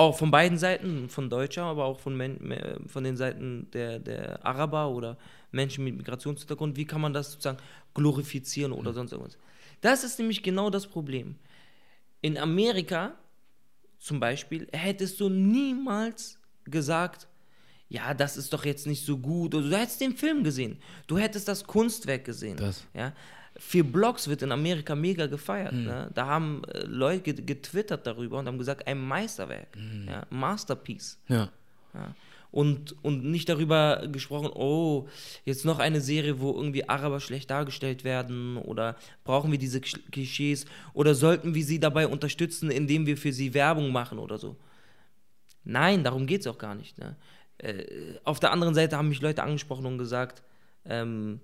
auch von beiden Seiten, von Deutscher, aber auch von, Men von den Seiten der, der Araber oder Menschen mit Migrationshintergrund, wie kann man das sozusagen glorifizieren oder sonst irgendwas. Das ist nämlich genau das Problem. In Amerika zum Beispiel hättest du niemals gesagt, ja, das ist doch jetzt nicht so gut. Oder du hättest den Film gesehen. Du hättest das Kunstwerk gesehen. Das. Ja. Vier Blocks wird in Amerika mega gefeiert. Ne? Da haben äh, Leute get- getwittert darüber und haben gesagt, ein Meisterwerk. Ja, Masterpiece. Ja. Ja. und, und nicht darüber gesprochen, oh, jetzt noch eine Serie, wo irgendwie Araber schlecht dargestellt werden oder brauchen wir diese Klischees oder sollten wir sie dabei unterstützen, indem wir für sie Werbung machen oder so. Nein, darum geht es auch gar nicht. Ne? Äh, auf der anderen Seite haben mich Leute angesprochen und gesagt, ähm,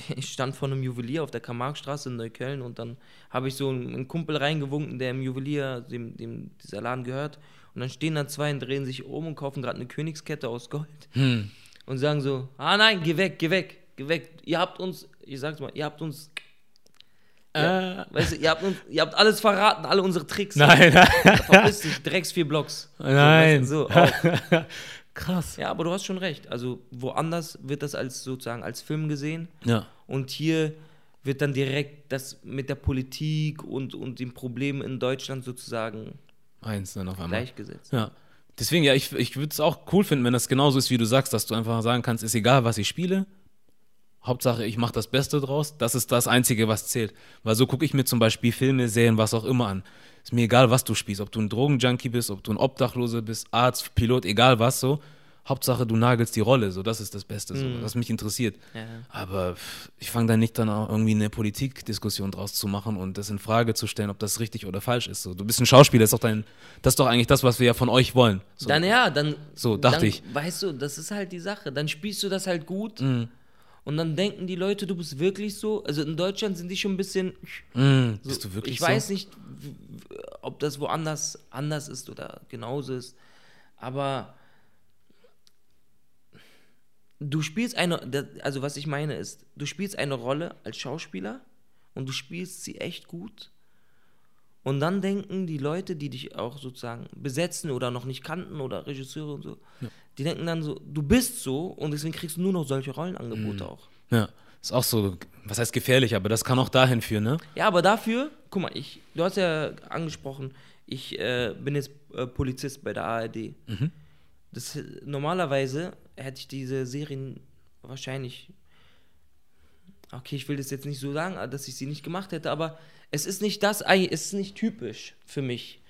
ich stand vor einem Juwelier auf der Karl-Marx-Straße in Neukölln und dann habe ich so einen Kumpel reingewunken, der im Juwelier, dem, dem dieser Laden gehört. Und dann stehen da zwei und drehen sich um und kaufen gerade eine Königskette aus Gold. Hm. Und sagen so, ah nein, geh weg, geh weg, geh weg. Ihr habt uns, ich sag's mal, ihr habt uns ja, äh. weißt du, ihr habt, uns, ihr habt alles verraten, alle unsere Tricks. Nein, nein. Verpiss dich, Drecks vier Blocks. Nein. So, weißt du, so Krass. Ja, aber du hast schon recht. Also woanders wird das als sozusagen als Film gesehen. Ja. Und hier wird dann direkt das mit der Politik und, und den Problemen in Deutschland sozusagen eins dann auf einmal gleichgesetzt. Ja. Deswegen, ja, ich, ich würde es auch cool finden, wenn das genauso ist, wie du sagst, dass du einfach sagen kannst, ist egal, was ich spiele, Hauptsache, ich mache das Beste draus. Das ist das Einzige, was zählt. Weil so gucke ich mir zum Beispiel Filme, Serien, was auch immer an. Ist mir egal, was du spielst. Ob du ein Drogenjunkie bist, ob du ein Obdachloser bist, Arzt, Pilot, egal was so. Hauptsache, du nagelst die Rolle. So, das ist das Beste, so, mm. was mich interessiert. Ja. Aber ich fange da nicht dann auch irgendwie eine Politikdiskussion draus zu machen und das in Frage zu stellen, ob das richtig oder falsch ist. So, du bist ein Schauspieler, das ist doch dein, das ist doch eigentlich das, was wir ja von euch wollen. So. Dann ja, dann. So dachte dann, ich. Weißt du, das ist halt die Sache. Dann spielst du das halt gut. Mm und dann denken die Leute, du bist wirklich so. Also in Deutschland sind die schon ein bisschen. Mm, so, bist du wirklich ich so? Ich weiß nicht, ob das woanders anders ist oder genauso ist. Aber du spielst eine. Also was ich meine ist, du spielst eine Rolle als Schauspieler und du spielst sie echt gut. Und dann denken die Leute, die dich auch sozusagen besetzen oder noch nicht kannten oder Regisseure und so, ja die denken dann so, du bist so und deswegen kriegst du nur noch solche Rollenangebote mhm. auch. Ja, ist auch so, was heißt gefährlich, aber das kann auch dahin führen, ne? Ja, aber dafür, guck mal, ich, du hast ja angesprochen, ich äh, bin jetzt äh, Polizist bei der ARD. Mhm. Das, normalerweise hätte ich diese Serien wahrscheinlich, okay, ich will das jetzt nicht so sagen, dass ich sie nicht gemacht hätte, aber es ist nicht das, es ist nicht typisch für mich,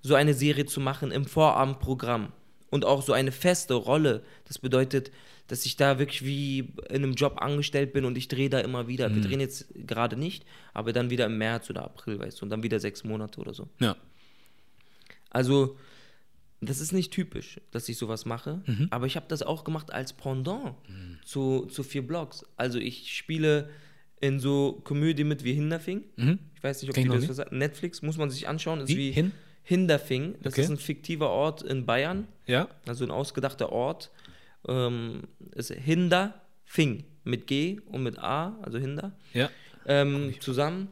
so eine Serie zu machen im Vorabendprogramm und auch so eine feste Rolle. Das bedeutet, dass ich da wirklich wie in einem Job angestellt bin und ich drehe da immer wieder. Mhm. Wir drehen jetzt gerade nicht, aber dann wieder im März oder April, weißt du, und dann wieder sechs Monate oder so. Ja. Also, das ist nicht typisch, dass ich sowas mache, mhm. aber ich habe das auch gemacht als Pendant mhm. zu, zu vier Blogs. Also, ich spiele in so Komödie mit wie Hinderfing. Mhm. Ich weiß nicht, ob Kenn die das was Netflix muss man sich anschauen. Ist wie, wie Hin? Hinderfing. Das okay. ist ein fiktiver Ort in Bayern. Ja. Also ein ausgedachter Ort. Ähm, ist Hinderfing mit G und mit A, also Hinder. Ja. Ähm, zusammen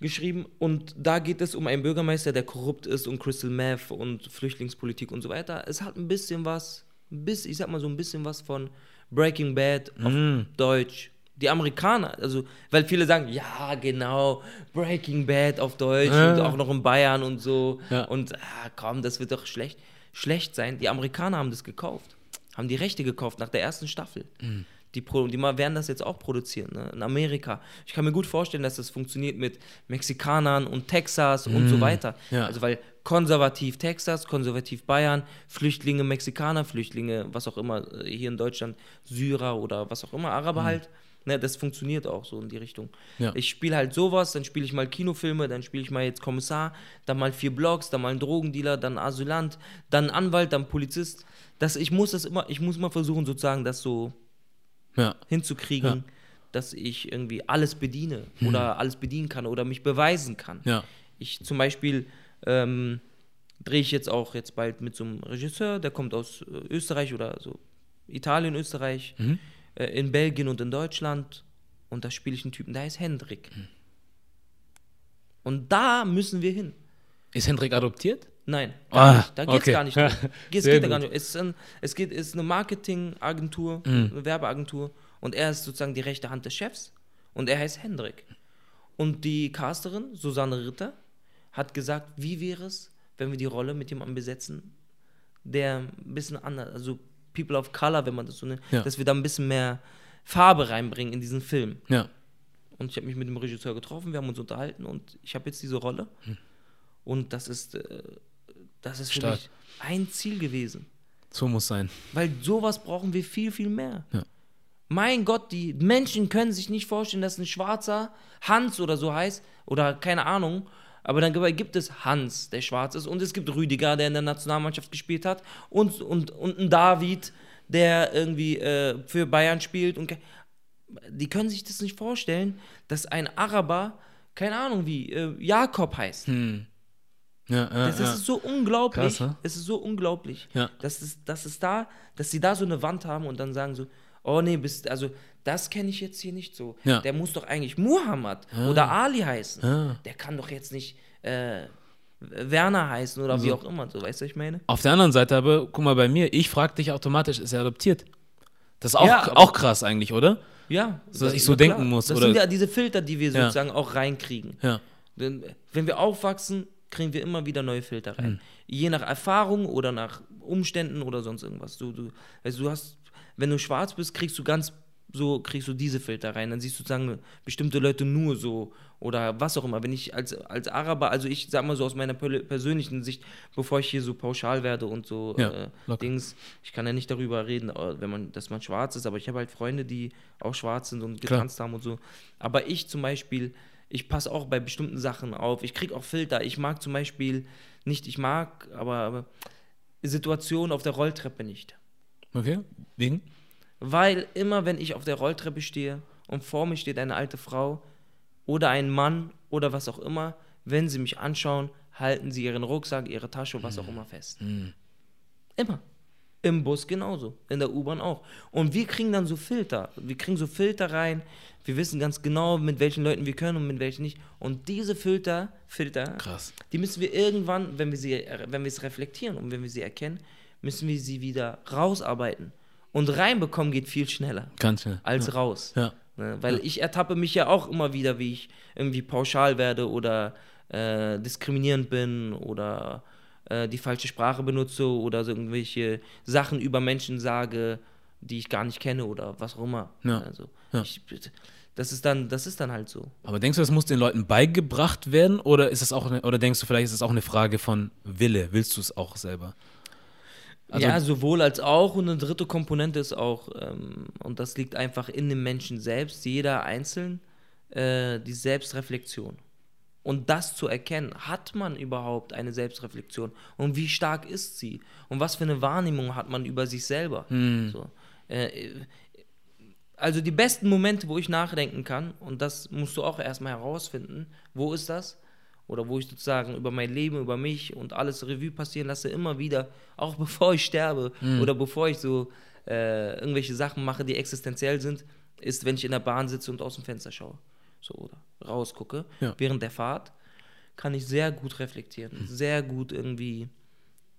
geschrieben. Und da geht es um einen Bürgermeister, der korrupt ist und Crystal Meth und Flüchtlingspolitik und so weiter. Es hat ein bisschen was, bis, ich sag mal so ein bisschen was von Breaking Bad auf mm. Deutsch die Amerikaner, also, weil viele sagen, ja, genau, Breaking Bad auf Deutsch ja. und auch noch in Bayern und so. Ja. Und ah, komm, das wird doch schlecht, schlecht sein. Die Amerikaner haben das gekauft, haben die Rechte gekauft nach der ersten Staffel. Mhm. Die, Pro die werden das jetzt auch produzieren, ne? in Amerika. Ich kann mir gut vorstellen, dass das funktioniert mit Mexikanern und Texas mhm. und so weiter. Ja. Also, weil konservativ Texas, konservativ Bayern, Flüchtlinge Mexikaner, Flüchtlinge, was auch immer, äh, hier in Deutschland, Syrer oder was auch immer, Araber mhm. halt Ne, das funktioniert auch so in die Richtung. Ja. Ich spiele halt sowas, dann spiele ich mal Kinofilme, dann spiele ich mal jetzt Kommissar, dann mal vier Blogs, dann mal ein Drogendealer, dann Asylant, dann Anwalt, dann Polizist. Das, ich muss das immer, ich muss mal versuchen, sozusagen das so ja. hinzukriegen, ja. dass ich irgendwie alles bediene hm. oder alles bedienen kann oder mich beweisen kann. Ja. Ich zum Beispiel ähm, drehe ich jetzt auch jetzt bald mit so einem Regisseur, der kommt aus äh, Österreich oder so Italien, Österreich. Mhm äh, in Belgien und in Deutschland. Und da spiele ich einen Typen, der heißt Hendrik. Hm. Und da müssen wir hin. Ist Hendrik adoptiert? Nein, ah, da geht es okay. gar nicht. Geht's, geht gar nicht. Es ist, ein, es geht, ist eine Marketingagentur, mhm. eine Werbeagentur und er ist sozusagen die rechte Hand des Chefs und er heißt Hendrik. Und die Casterin, Susanne Ritter, hat gesagt, wie wäre es, wenn wir die Rolle mit jemandem besetzen, der ein bisschen anders, also People of Color, wenn man das so nennt, ja. dass wir da ein bisschen mehr Farbe reinbringen in diesen Film. Ja. Und ich habe mich mit dem Regisseur getroffen, wir haben uns unterhalten und ich habe jetzt diese Rolle. Hm. Und das ist, äh, das ist für Stark. mich ein Ziel gewesen. So muss sein. Weil sowas brauchen wir viel, viel mehr. Ja. Mein Gott, die Menschen können sich nicht vorstellen, dass ein Schwarzer Hans oder so heißt, oder keine Ahnung, aber dann gibt es Hans, der schwarz ist, und es gibt Rüdiger, der in der Nationalmannschaft gespielt hat, und, und, und ein David, der irgendwie äh, für Bayern spielt. Und die können sich das nicht vorstellen, dass ein Araber, keine Ahnung wie, äh, Jakob heißt. Hm. Ja, ja, Das, das ja. ist so unglaublich. Krass, ne? Es ist so unglaublich. Ja. Dass, es, dass es da, dass sie da so eine Wand haben und dann sagen so, oh nee, bist, also das kenne ich jetzt hier nicht so. Ja. Der muss doch eigentlich Muhammad oder Ali heißen. Ja. Der kann doch jetzt nicht äh, Werner heißen oder wie auch immer. So, weißt du, was ich meine? Auf der anderen Seite aber, guck mal bei mir, ich frage dich automatisch, ist er adoptiert? Das ist auch, Ja, aber- auch krass eigentlich, oder? Ja. So, dass das- ich so denken klar. muss, Das oder- sind ja diese Filter, die wir Ja. sozusagen auch reinkriegen. Ja. Denn wenn wir aufwachsen, kriegen wir immer wieder neue Filter rein. Je nach Erfahrung oder nach Umständen oder sonst irgendwas. Du, du, also du hast, wenn du schwarz bist, kriegst du ganz so, kriegst du diese Filter rein. Dann siehst du sozusagen bestimmte Leute nur so oder was auch immer. Wenn ich als, als Araber, also ich sag mal so aus meiner per- persönlichen Sicht, bevor ich hier so pauschal werde und so Ja, äh. Dings, ich kann ja nicht darüber reden, wenn man, dass man schwarz ist, aber ich habe halt Freunde, die auch schwarz sind und Klar. getanzt haben und so. Aber ich zum Beispiel, ich passe auch bei bestimmten Sachen auf. Ich kriege auch Filter. Ich mag zum Beispiel nicht, ich mag, aber, aber Situationen auf der Rolltreppe nicht. Okay. Wegen? Weil immer, wenn ich auf der Rolltreppe stehe und vor mir steht eine alte Frau oder ein Mann oder was auch immer, wenn sie mich anschauen, halten sie ihren Rucksack, ihre Tasche, was auch immer fest. Immer. Im Bus genauso, in der U-Bahn auch. Und wir kriegen dann so Filter. Wir kriegen so Filter rein. Wir wissen ganz genau, mit welchen Leuten wir können und mit welchen nicht. Und diese Filter, Filter, Krass. die müssen wir irgendwann, wenn wir sie, wenn wir es reflektieren und wenn wir sie erkennen, müssen wir sie wieder rausarbeiten. Und reinbekommen geht viel schneller Ganz schnell. als raus. Ja. Ne? Weil ich ertappe mich ja auch immer wieder, wie ich irgendwie pauschal werde oder äh, diskriminierend bin oder äh, die falsche Sprache benutze oder so irgendwelche Sachen über Menschen sage, die ich gar nicht kenne oder was auch immer. Ja. Also, Ja. Ich, das, ist dann, das ist dann halt so. Aber denkst du, das muss den Leuten beigebracht werden oder ist es auch eine, oder denkst du vielleicht ist es auch eine Frage von Wille? Willst du es auch selber? Also- ja, sowohl als auch. Und eine dritte Komponente ist auch, ähm, und das liegt einfach in dem Menschen selbst, jeder einzeln, äh, die Selbstreflexion. Und das zu erkennen, hat man überhaupt eine Selbstreflexion? Und wie stark ist sie? Und was für eine Wahrnehmung hat man über sich selber? So. Äh, also die besten Momente, wo ich nachdenken kann, und das musst du auch erstmal herausfinden, wo ist das? Oder wo ich sozusagen über mein Leben, über mich und alles Revue passieren lasse, immer wieder, auch bevor ich sterbe oder bevor ich so äh, irgendwelche Sachen mache, die existenziell sind, ist, wenn ich in der Bahn sitze und aus dem Fenster schaue. So, oder rausgucke. Ja. Während der Fahrt kann ich sehr gut reflektieren, sehr gut irgendwie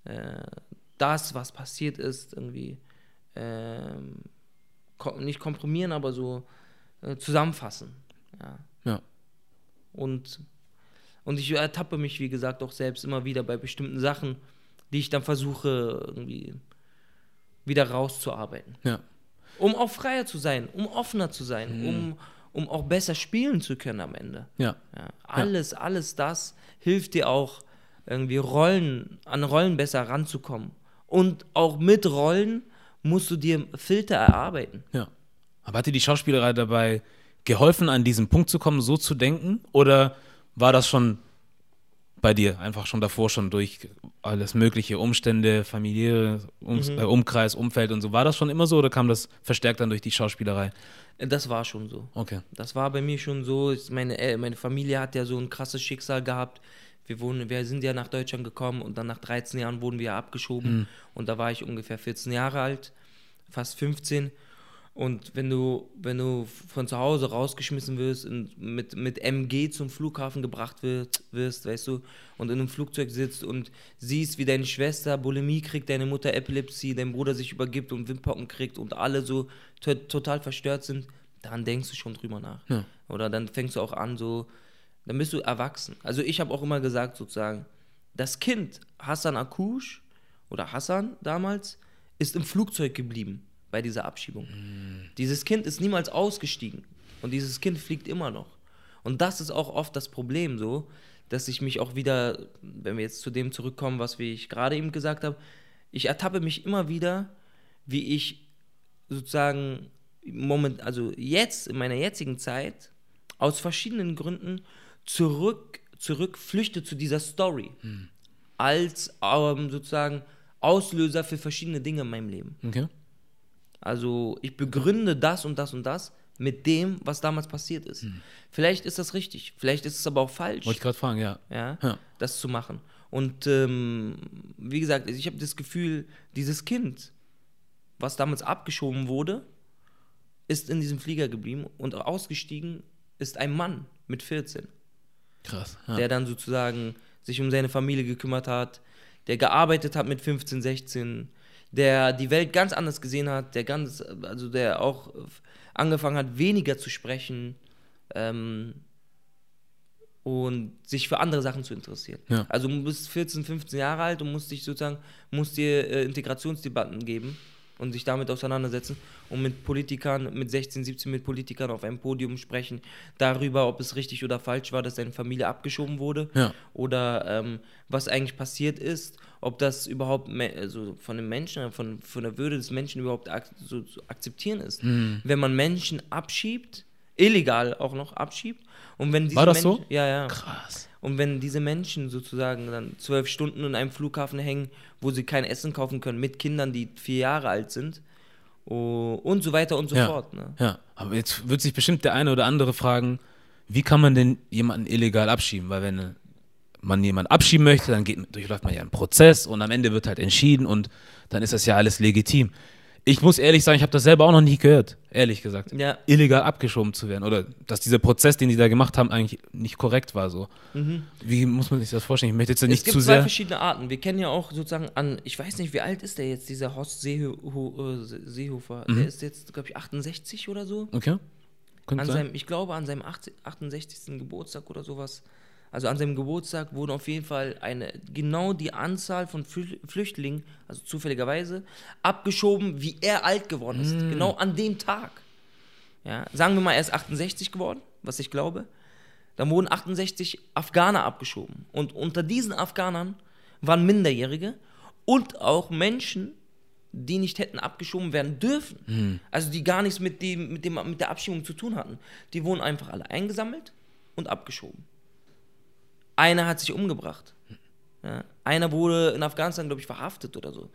äh, das, was passiert ist, irgendwie ähm, kom nicht komprimieren, aber so äh, zusammenfassen. Ja. Ja. Und, und ich ertappe mich, wie gesagt, auch selbst immer wieder bei bestimmten Sachen, die ich dann versuche, irgendwie wieder rauszuarbeiten. Ja. Um auch freier zu sein, um offener zu sein, um, um auch besser spielen zu können am Ende. Ja. Ja, alles, alles das hilft dir auch, irgendwie Rollen, an Rollen besser ranzukommen. Und auch mit Rollen musst du dir Filter erarbeiten. Ja. Aber hat dir die Schauspielerei dabei geholfen, an diesen Punkt zu kommen, so zu denken? Oder war das schon bei dir einfach schon davor, schon durch alles mögliche Umstände, familiäre Ums Mhm. äh, Umkreis, Umfeld und so? War das schon immer so oder kam das verstärkt dann durch die Schauspielerei? Das war schon so. Okay. Das war bei mir schon so. Meine, meine Familie hat ja so ein krasses Schicksal gehabt. Wir, wohnen, wir sind ja nach Deutschland gekommen und dann nach 13 Jahren wurden wir abgeschoben. Und da war ich ungefähr 14 Jahre alt, fast 15. Und wenn du, wenn du von zu Hause rausgeschmissen wirst und mit, mit MG zum Flughafen gebracht wird, wirst, weißt du, und in einem Flugzeug sitzt und siehst, wie deine Schwester Bulimie kriegt, deine Mutter Epilepsie, dein Bruder sich übergibt und Windpocken kriegt und alle so to total verstört sind, dann denkst du schon drüber nach. Ja. Oder dann fängst du auch an, so, dann bist du erwachsen. Also ich habe auch immer gesagt, sozusagen, das Kind Hassan Akush oder Hassan damals ist im Flugzeug geblieben bei dieser Abschiebung. Dieses Kind ist niemals ausgestiegen und dieses Kind fliegt immer noch. Und das ist auch oft das Problem so, dass ich mich auch wieder, wenn wir jetzt zu dem zurückkommen, was wie ich gerade eben gesagt habe, ich ertappe mich immer wieder, wie ich sozusagen moment, also jetzt in meiner jetzigen Zeit aus verschiedenen Gründen zurück, zurück flüchte zu dieser Story als ähm, sozusagen Auslöser für verschiedene Dinge in meinem Leben. Okay. Also ich begründe das und das und das mit dem, was damals passiert ist. Vielleicht ist das richtig, vielleicht ist es aber auch falsch, Wollte ich gerade fragen, ja. ja, Ja. das zu machen. Und ähm, wie gesagt, ich habe das Gefühl, dieses Kind, was damals abgeschoben wurde, ist in diesem Flieger geblieben und ausgestiegen ist ein Mann mit 14 Krass. Ja. der dann sozusagen sich um seine Familie gekümmert hat, der gearbeitet hat mit 15, 16, der die Welt ganz anders gesehen hat, der ganz, also der auch angefangen hat, weniger zu sprechen ähm, und sich für andere Sachen zu interessieren. Ja. Also du bist 14, 15 Jahre alt und musst dich sozusagen, musst dir äh, Integrationsdebatten geben und sich damit auseinandersetzen und mit Politikern, mit 16, 17 mit Politikern auf einem Podium sprechen, darüber, ob es richtig oder falsch war, dass deine Familie abgeschoben wurde Ja. oder ähm, was eigentlich passiert ist, ob das überhaupt also von den Menschen, von, von der Würde des Menschen überhaupt ak so zu akzeptieren ist. Mhm. Wenn man Menschen abschiebt, illegal auch noch abschiebt und wenn diese War das Menschen, so? Ja, ja. Krass. Und wenn diese Menschen sozusagen dann zwölf Stunden in einem Flughafen hängen, wo sie kein Essen kaufen können, mit Kindern, die vier Jahre alt sind, oh, und so weiter und so Ja. fort. Ne? Ja, aber jetzt wird sich bestimmt der eine oder andere fragen, wie kann man denn jemanden illegal abschieben? Weil wenn man jemanden abschieben möchte, dann geht, durchläuft man ja einen Prozess und am Ende wird halt entschieden und dann ist das ja alles legitim. Ich muss ehrlich sagen, ich habe das selber auch noch nie gehört, ehrlich gesagt. Ja. Illegal abgeschoben zu werden oder dass dieser Prozess, den die da gemacht haben, eigentlich nicht korrekt war so. Wie muss man sich das vorstellen? Ich möchte jetzt ja Mhm. Es nicht gibt zu zwei sehr. verschiedene Arten. Wir kennen ja auch sozusagen an, ich weiß nicht, wie alt ist der jetzt, dieser Horst Seeho äh, Seehofer? Mhm. Der ist jetzt, glaube ich, 68 oder so. Okay. Könnte An sein. seinem, ich glaube, an seinem 80, 68. Geburtstag oder sowas. Also an seinem Geburtstag wurden auf jeden Fall eine, genau die Anzahl von Flü Flüchtlingen, also zufälligerweise, abgeschoben, wie er alt geworden ist. Mm. Genau an dem Tag. Ja, sagen wir mal, er ist 68 geworden, was ich glaube. Dann wurden 68 Afghaner abgeschoben. Und unter diesen Afghanern waren Minderjährige und auch Menschen, die nicht hätten abgeschoben werden dürfen. Also die gar nichts mit, dem, mit, dem, mit der Abschiebung zu tun hatten. Die wurden einfach alle eingesammelt und abgeschoben. Einer hat sich umgebracht. Ja. Einer wurde in Afghanistan, glaube ich, verhaftet oder so.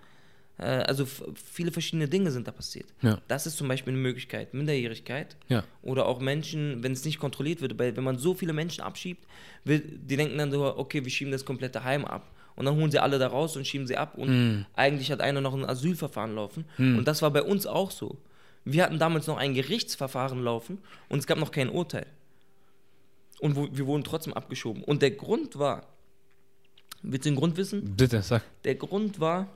Äh, Also viele verschiedene Dinge sind da passiert. Ja. Das ist zum Beispiel eine Möglichkeit. Minderjährigkeit. Ja. Oder auch Menschen, wenn es nicht kontrolliert wird, weil wenn man so viele Menschen abschiebt, will, die denken dann so, okay, wir schieben das komplette Heim ab. Und dann holen sie alle da raus und schieben sie ab. Und eigentlich hat einer noch ein Asylverfahren laufen. Und das war bei uns auch so. Wir hatten damals noch ein Gerichtsverfahren laufen und es gab noch kein Urteil. Und wo, wir wurden trotzdem abgeschoben. Und der Grund war, willst du den Grund wissen? Bitte, sag. Der Grund war,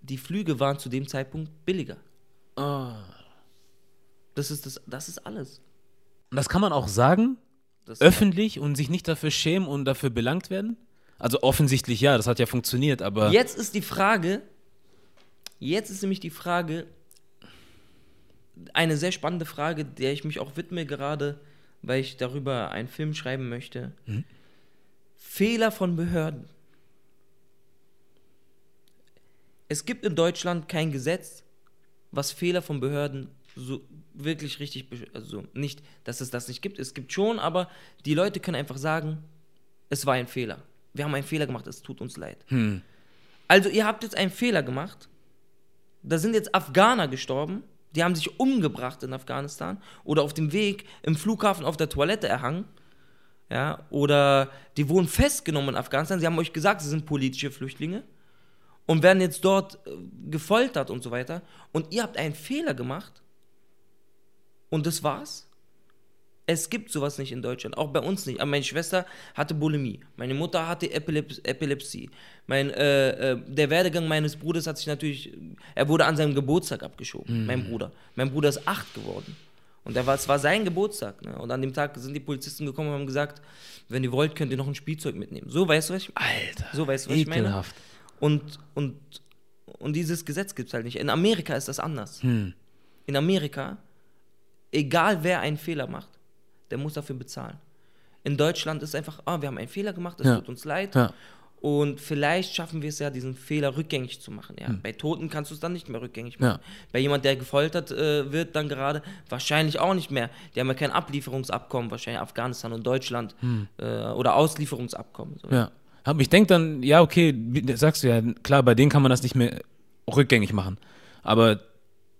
die Flüge waren zu dem Zeitpunkt billiger. Das ist, das, das ist alles. Und das kann man auch sagen, Das öffentlich und sich nicht dafür schämen und dafür belangt werden? Also offensichtlich ja, das hat ja funktioniert, aber Jetzt ist die Frage, jetzt ist nämlich die Frage, eine sehr spannende Frage, der ich mich auch widme gerade, weil ich darüber einen Film schreiben möchte. Fehler von Behörden. Es gibt in Deutschland kein Gesetz, was Fehler von Behörden so wirklich richtig, also nicht, dass es das nicht gibt. Es gibt schon, aber die Leute können einfach sagen, es war ein Fehler. Wir haben einen Fehler gemacht, es tut uns leid. hm, Also ihr habt jetzt einen Fehler gemacht. Da sind jetzt Afghaner gestorben. Die haben sich umgebracht in Afghanistan oder auf dem Weg im Flughafen auf der Toilette erhangen. Ja, oder die wurden festgenommen in Afghanistan. Sie haben euch gesagt, sie sind politische Flüchtlinge und werden jetzt dort äh, gefoltert und so weiter. Und ihr habt einen Fehler gemacht. Und das war's. Es gibt sowas nicht in Deutschland, auch bei uns nicht. Aber meine Schwester hatte Bulimie, meine Mutter hatte Epilep Epilepsie. Mein, äh, äh, der Werdegang meines Bruders hat sich natürlich, er wurde an seinem Geburtstag abgeschoben, mein Bruder. Mein Bruder ist acht geworden. Und war, es war sein Geburtstag. Ne? Und an dem Tag sind die Polizisten gekommen und haben gesagt, wenn ihr wollt, könnt ihr noch ein Spielzeug mitnehmen. So, weißt du, was ich Alter. So, weißt du, was ich meine? ekelhaft. Und, und, und dieses Gesetz gibt es halt nicht. In Amerika ist das anders. Hm. In Amerika, egal wer einen Fehler macht, der muss dafür bezahlen. In Deutschland ist einfach, ah, wir haben einen Fehler gemacht, es Ja. tut uns leid. Ja. Und vielleicht schaffen wir es ja, diesen Fehler rückgängig zu machen. Ja. Bei Toten kannst du es dann nicht mehr rückgängig machen. Ja. Bei jemand, der gefoltert äh, wird, dann gerade wahrscheinlich auch nicht mehr. Die haben ja kein Ablieferungsabkommen, wahrscheinlich Afghanistan und Deutschland äh, oder Auslieferungsabkommen. So. Ja. Aber ich denke dann, ja, okay, sagst du ja, klar, bei denen kann man das nicht mehr rückgängig machen. Aber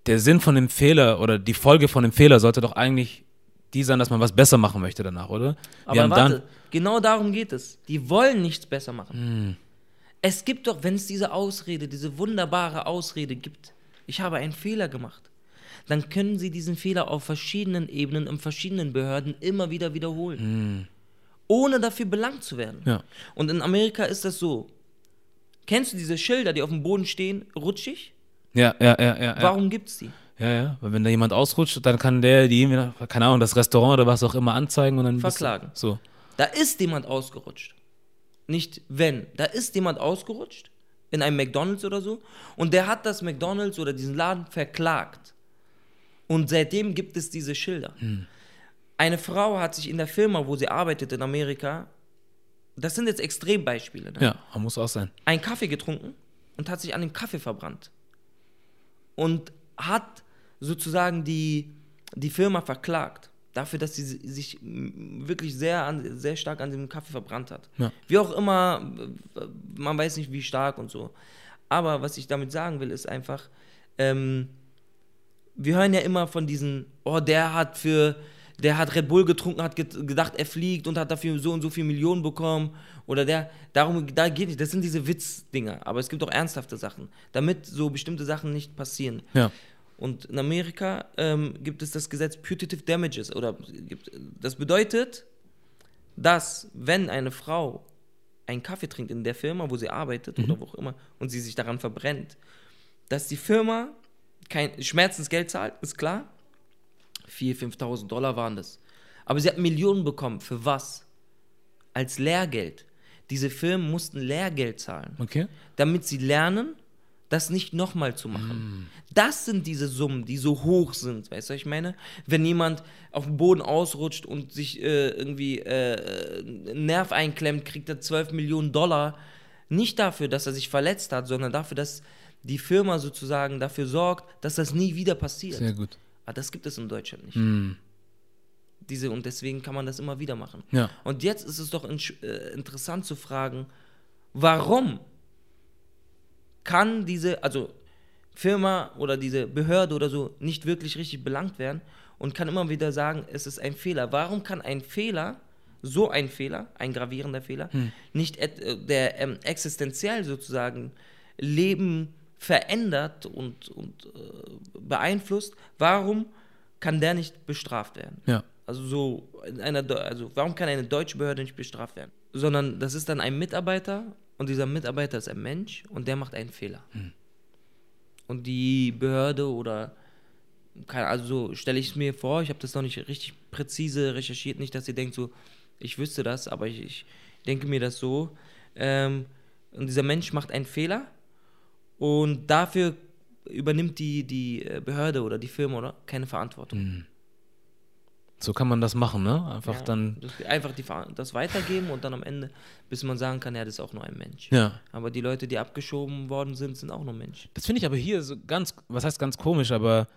der Sinn von dem Fehler oder die Folge von dem Fehler sollte doch eigentlich die sein, dass man was besser machen möchte danach, oder? Aber warte, genau darum geht es. Die wollen nichts besser machen. Es gibt doch, wenn es diese Ausrede, diese wunderbare Ausrede gibt, ich habe einen Fehler gemacht, dann können sie diesen Fehler auf verschiedenen Ebenen, in verschiedenen Behörden immer wieder wiederholen. Ohne dafür belangt zu werden. Ja. Und in Amerika ist das so. Kennst du diese Schilder, die auf dem Boden stehen, rutschig? Ja, ja, ja, ja. ja. Warum gibt's die? Ja, ja, weil wenn da jemand ausrutscht, dann kann der, die, keine Ahnung, das Restaurant oder was auch immer anzeigen und dann. Verklagen. So. Da ist jemand ausgerutscht. Nicht wenn. Da ist jemand ausgerutscht. In einem McDonalds oder so. Und der hat das McDonalds oder diesen Laden verklagt. Und seitdem gibt es diese Schilder. Eine Frau hat sich in der Firma, wo sie arbeitet in Amerika, das sind jetzt Extrembeispiele, ne? Ja, man muss auch sein. einen Kaffee getrunken und hat sich an dem Kaffee verbrannt. Und hat sozusagen die, die Firma verklagt. Dafür, dass sie si- sich wirklich sehr, an, sehr stark an dem Kaffee verbrannt hat. Ja. Wie auch immer, man weiß nicht, wie stark und so. Aber was ich damit sagen will, ist einfach, ähm, wir hören ja immer von diesen, oh, der hat für, der hat Red Bull getrunken, hat get- gedacht, er fliegt und hat dafür so und so viel Millionen bekommen. Oder der, darum, da geht nicht, das sind diese Witzdinger. Aber es gibt auch ernsthafte Sachen, damit so bestimmte Sachen nicht passieren. Ja. Und in Amerika ähm, gibt es das Gesetz Putative Damages. Oder gibt, das bedeutet, dass wenn eine Frau einen Kaffee trinkt in der Firma, wo sie arbeitet oder wo auch immer, und sie sich daran verbrennt, dass die Firma kein Schmerzensgeld zahlt, ist klar. 4.000, 5.000 Dollar waren das. Aber sie hat Millionen bekommen. Für was? Als Lehrgeld. Diese Firmen mussten Lehrgeld zahlen Okay. damit sie lernen, das nicht nochmal zu machen. Das sind diese Summen, die so hoch sind, weißt du, was ich meine? Wenn jemand auf dem Boden ausrutscht und sich äh, irgendwie äh, einen Nerv einklemmt, kriegt er 12 Millionen Dollar. Nicht dafür, dass er sich verletzt hat, sondern dafür, dass die Firma sozusagen dafür sorgt, dass das nie wieder passiert. Sehr gut. Aber das gibt es in Deutschland nicht. Hm. Diese, und deswegen kann man das immer wieder machen. Ja. Und jetzt ist es doch in, äh, interessant zu fragen, warum kann diese, also Firma oder diese Behörde oder so nicht wirklich richtig belangt werden und kann immer wieder sagen, es ist ein Fehler. Warum kann ein Fehler, so ein Fehler, ein gravierender Fehler, nicht et, äh, der ähm, existenziell sozusagen Leben verändert und, und äh, beeinflusst, warum kann der nicht bestraft werden? Ja. Also so in einer, Deu- also warum kann eine deutsche Behörde nicht bestraft werden? Sondern das ist dann ein Mitarbeiter und dieser Mitarbeiter ist ein Mensch und der macht einen Fehler. Und die Behörde oder keine, also so stelle ich es mir vor, ich habe das noch nicht richtig präzise recherchiert, nicht, dass ihr denkt so, ich wüsste das, aber ich, ich denke mir das so. Ähm, und dieser Mensch macht einen Fehler und dafür übernimmt die, die äh, Behörde oder die Firma oder keine Verantwortung. So kann man das machen, ne? Einfach Ja, dann. das, einfach die, das weitergeben und dann am Ende, bis man sagen kann, ja, das ist auch nur ein Mensch. Ja. Aber die Leute, die abgeschoben worden sind, sind auch nur Menschen. Das finde ich aber hier so ganz, was heißt ganz komisch, aber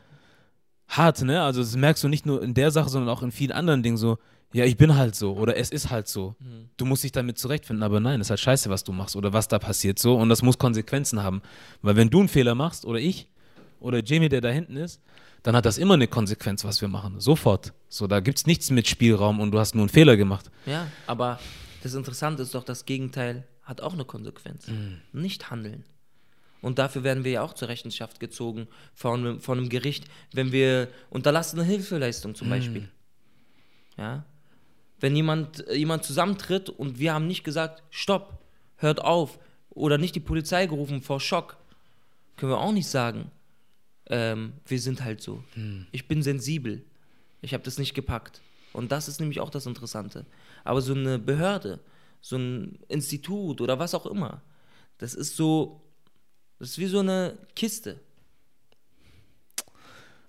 hart, ne? Also das merkst du nicht nur in der Sache, sondern auch in vielen anderen Dingen so, ja, ich bin halt so oder es ist halt so. Du musst dich damit zurechtfinden, aber nein, das ist halt scheiße, was du machst oder was da passiert so und das muss Konsequenzen haben. Weil wenn du einen Fehler machst oder ich oder Jamie, der da hinten ist, dann hat das immer eine Konsequenz, was wir machen. Sofort. So, da gibt es nichts mit Spielraum und du hast nur einen Fehler gemacht. Ja, aber das Interessante ist doch, das Gegenteil hat auch eine Konsequenz. Nicht handeln. Und dafür werden wir ja auch zur Rechenschaft gezogen von, einem- von einem Gericht, wenn wir unterlassene Hilfeleistung zum Beispiel. Ja. Wenn jemand, äh, jemand zusammentritt und wir haben nicht gesagt, stopp, hört auf, oder nicht die Polizei gerufen vor Schock, können wir auch nicht sagen, ähm, wir sind halt so. Ich bin sensibel. Ich habe das nicht gepackt. Und das ist nämlich auch das Interessante. Aber so eine Behörde, so ein Institut oder was auch immer, das ist so, das ist wie so eine Kiste.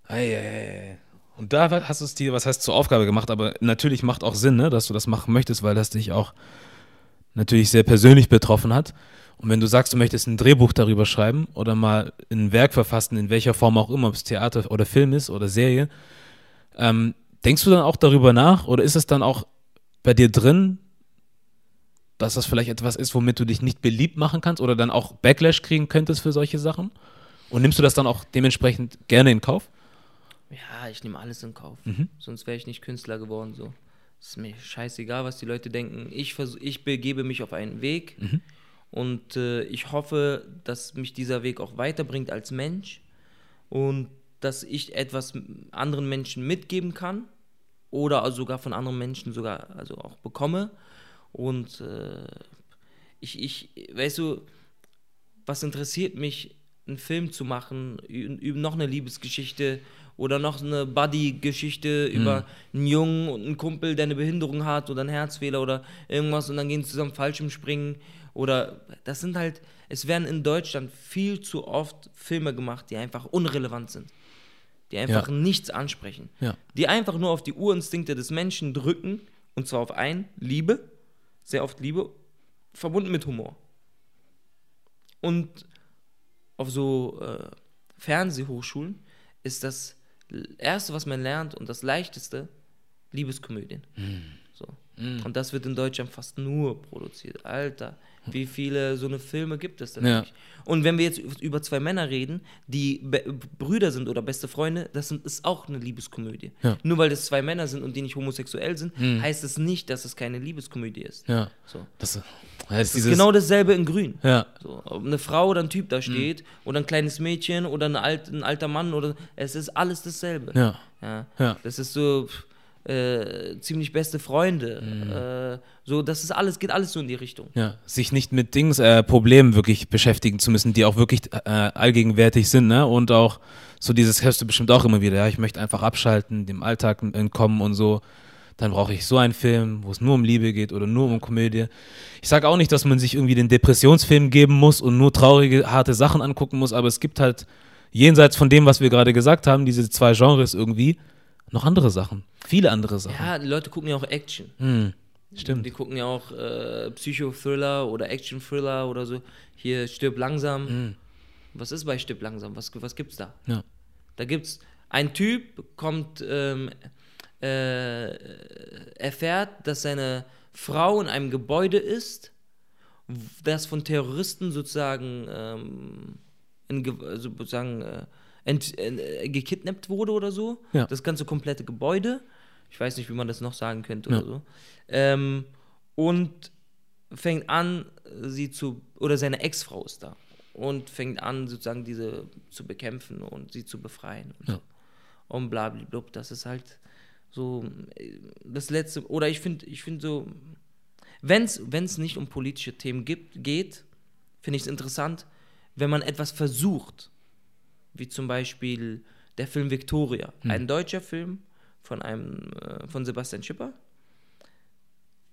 Eieiei. Und da hast du es dir, was heißt zur Aufgabe gemacht, aber natürlich macht auch Sinn, ne, dass du das machen möchtest, weil das dich auch natürlich sehr persönlich betroffen hat. Und wenn du sagst, du möchtest ein Drehbuch darüber schreiben oder mal ein Werk verfassen, in welcher Form auch immer, ob es Theater oder Film ist oder Serie, ähm, denkst du dann auch darüber nach oder ist es dann auch bei dir drin, dass das vielleicht etwas ist, womit du dich nicht beliebt machen kannst oder dann auch Backlash kriegen könntest für solche Sachen? Und nimmst du das dann auch dementsprechend gerne in Kauf? Ja, ich nehme alles in Kauf. Mhm. Sonst wäre ich nicht Künstler geworden. So. ist mir scheißegal, was die Leute denken. Ich, ich begebe mich auf einen Weg mhm. Und äh, ich hoffe, dass mich dieser Weg auch weiterbringt als Mensch und dass ich etwas anderen Menschen mitgeben kann oder sogar von anderen Menschen sogar also auch bekomme. Und äh, ich, ich, weißt du, was interessiert mich, einen Film zu machen, über noch eine Liebesgeschichte oder noch eine Buddy-Geschichte mhm. über einen Jungen und einen Kumpel, der eine Behinderung hat oder einen Herzfehler oder irgendwas und dann gehen sie zusammen Fallschirmspringen oder das sind halt, es werden in Deutschland viel zu oft Filme gemacht, die einfach unrelevant sind. Die einfach ja. nichts ansprechen. Ja. Die einfach nur auf die Urinstinkte des Menschen drücken und zwar auf ein, Liebe, sehr oft Liebe, verbunden mit Humor. Und auf so äh, Fernsehhochschulen ist das Erste, was man lernt und das Leichteste, Liebeskomödien. Mm. Mm. Und das wird in Deutschland fast nur produziert. Alter, wie viele so eine Filme gibt es denn? Ja. Und wenn wir jetzt über zwei Männer reden, die Be Brüder sind oder beste Freunde, das sind, ist auch eine Liebeskomödie. Ja. Nur weil das zwei Männer sind und die nicht homosexuell sind, mhm. heißt es nicht, dass es keine Liebeskomödie ist. Ja. So. Das, das ist genau dasselbe in Grün. Ja. So, ob eine Frau oder ein Typ da steht mhm. oder ein kleines Mädchen oder ein, alt, ein alter Mann oder es ist alles dasselbe. Ja. Ja. ja. Das ist so. Pff, äh, ziemlich beste Freunde. Mhm. Äh, so, das ist alles, geht alles so in die Richtung. Ja, sich nicht mit Dings, äh, Problemen wirklich beschäftigen zu müssen, die auch wirklich äh, allgegenwärtig sind, ne? Und auch so dieses hörst du bestimmt auch immer wieder, ja, ich möchte einfach abschalten, dem Alltag entkommen und so. Dann brauche ich so einen Film, wo es nur um Liebe geht oder nur um Komödie. Ich sage auch nicht, dass man sich irgendwie den Depressionsfilm geben muss und nur traurige, harte Sachen angucken muss, aber es gibt halt jenseits von dem, was wir gerade gesagt haben, diese zwei Genres irgendwie, noch andere Sachen. Viele andere Sachen. Ja, die Leute gucken ja auch Action. Hm, stimmt. Die gucken ja auch äh, Psychothriller oder Action-Thriller oder so. Hier Stirb langsam. Hm. Was ist bei Stirb langsam? Was, was gibt's da? Ja. Da gibt's ein Typ, kommt, ähm, äh, erfährt, dass seine Frau in einem Gebäude ist, das von Terroristen sozusagen, ähm, in, sozusagen äh, ent, äh, gekidnappt wurde oder so. Ja. Das ganze komplette Gebäude. Ich weiß nicht, wie man das noch sagen könnte ja. oder so. Ähm, und fängt an, sie zu, oder seine Ex-Frau ist da und fängt an, sozusagen diese zu bekämpfen und sie zu befreien und, ja. so. und bla, bla, bla. Das ist halt so das letzte, oder ich finde, ich finde so, wenn es nicht um politische Themen gibt, geht, finde ich es interessant, wenn man etwas versucht, wie zum Beispiel der Film Victoria, hm. ein deutscher Film von einem äh, von Sebastian Schipper.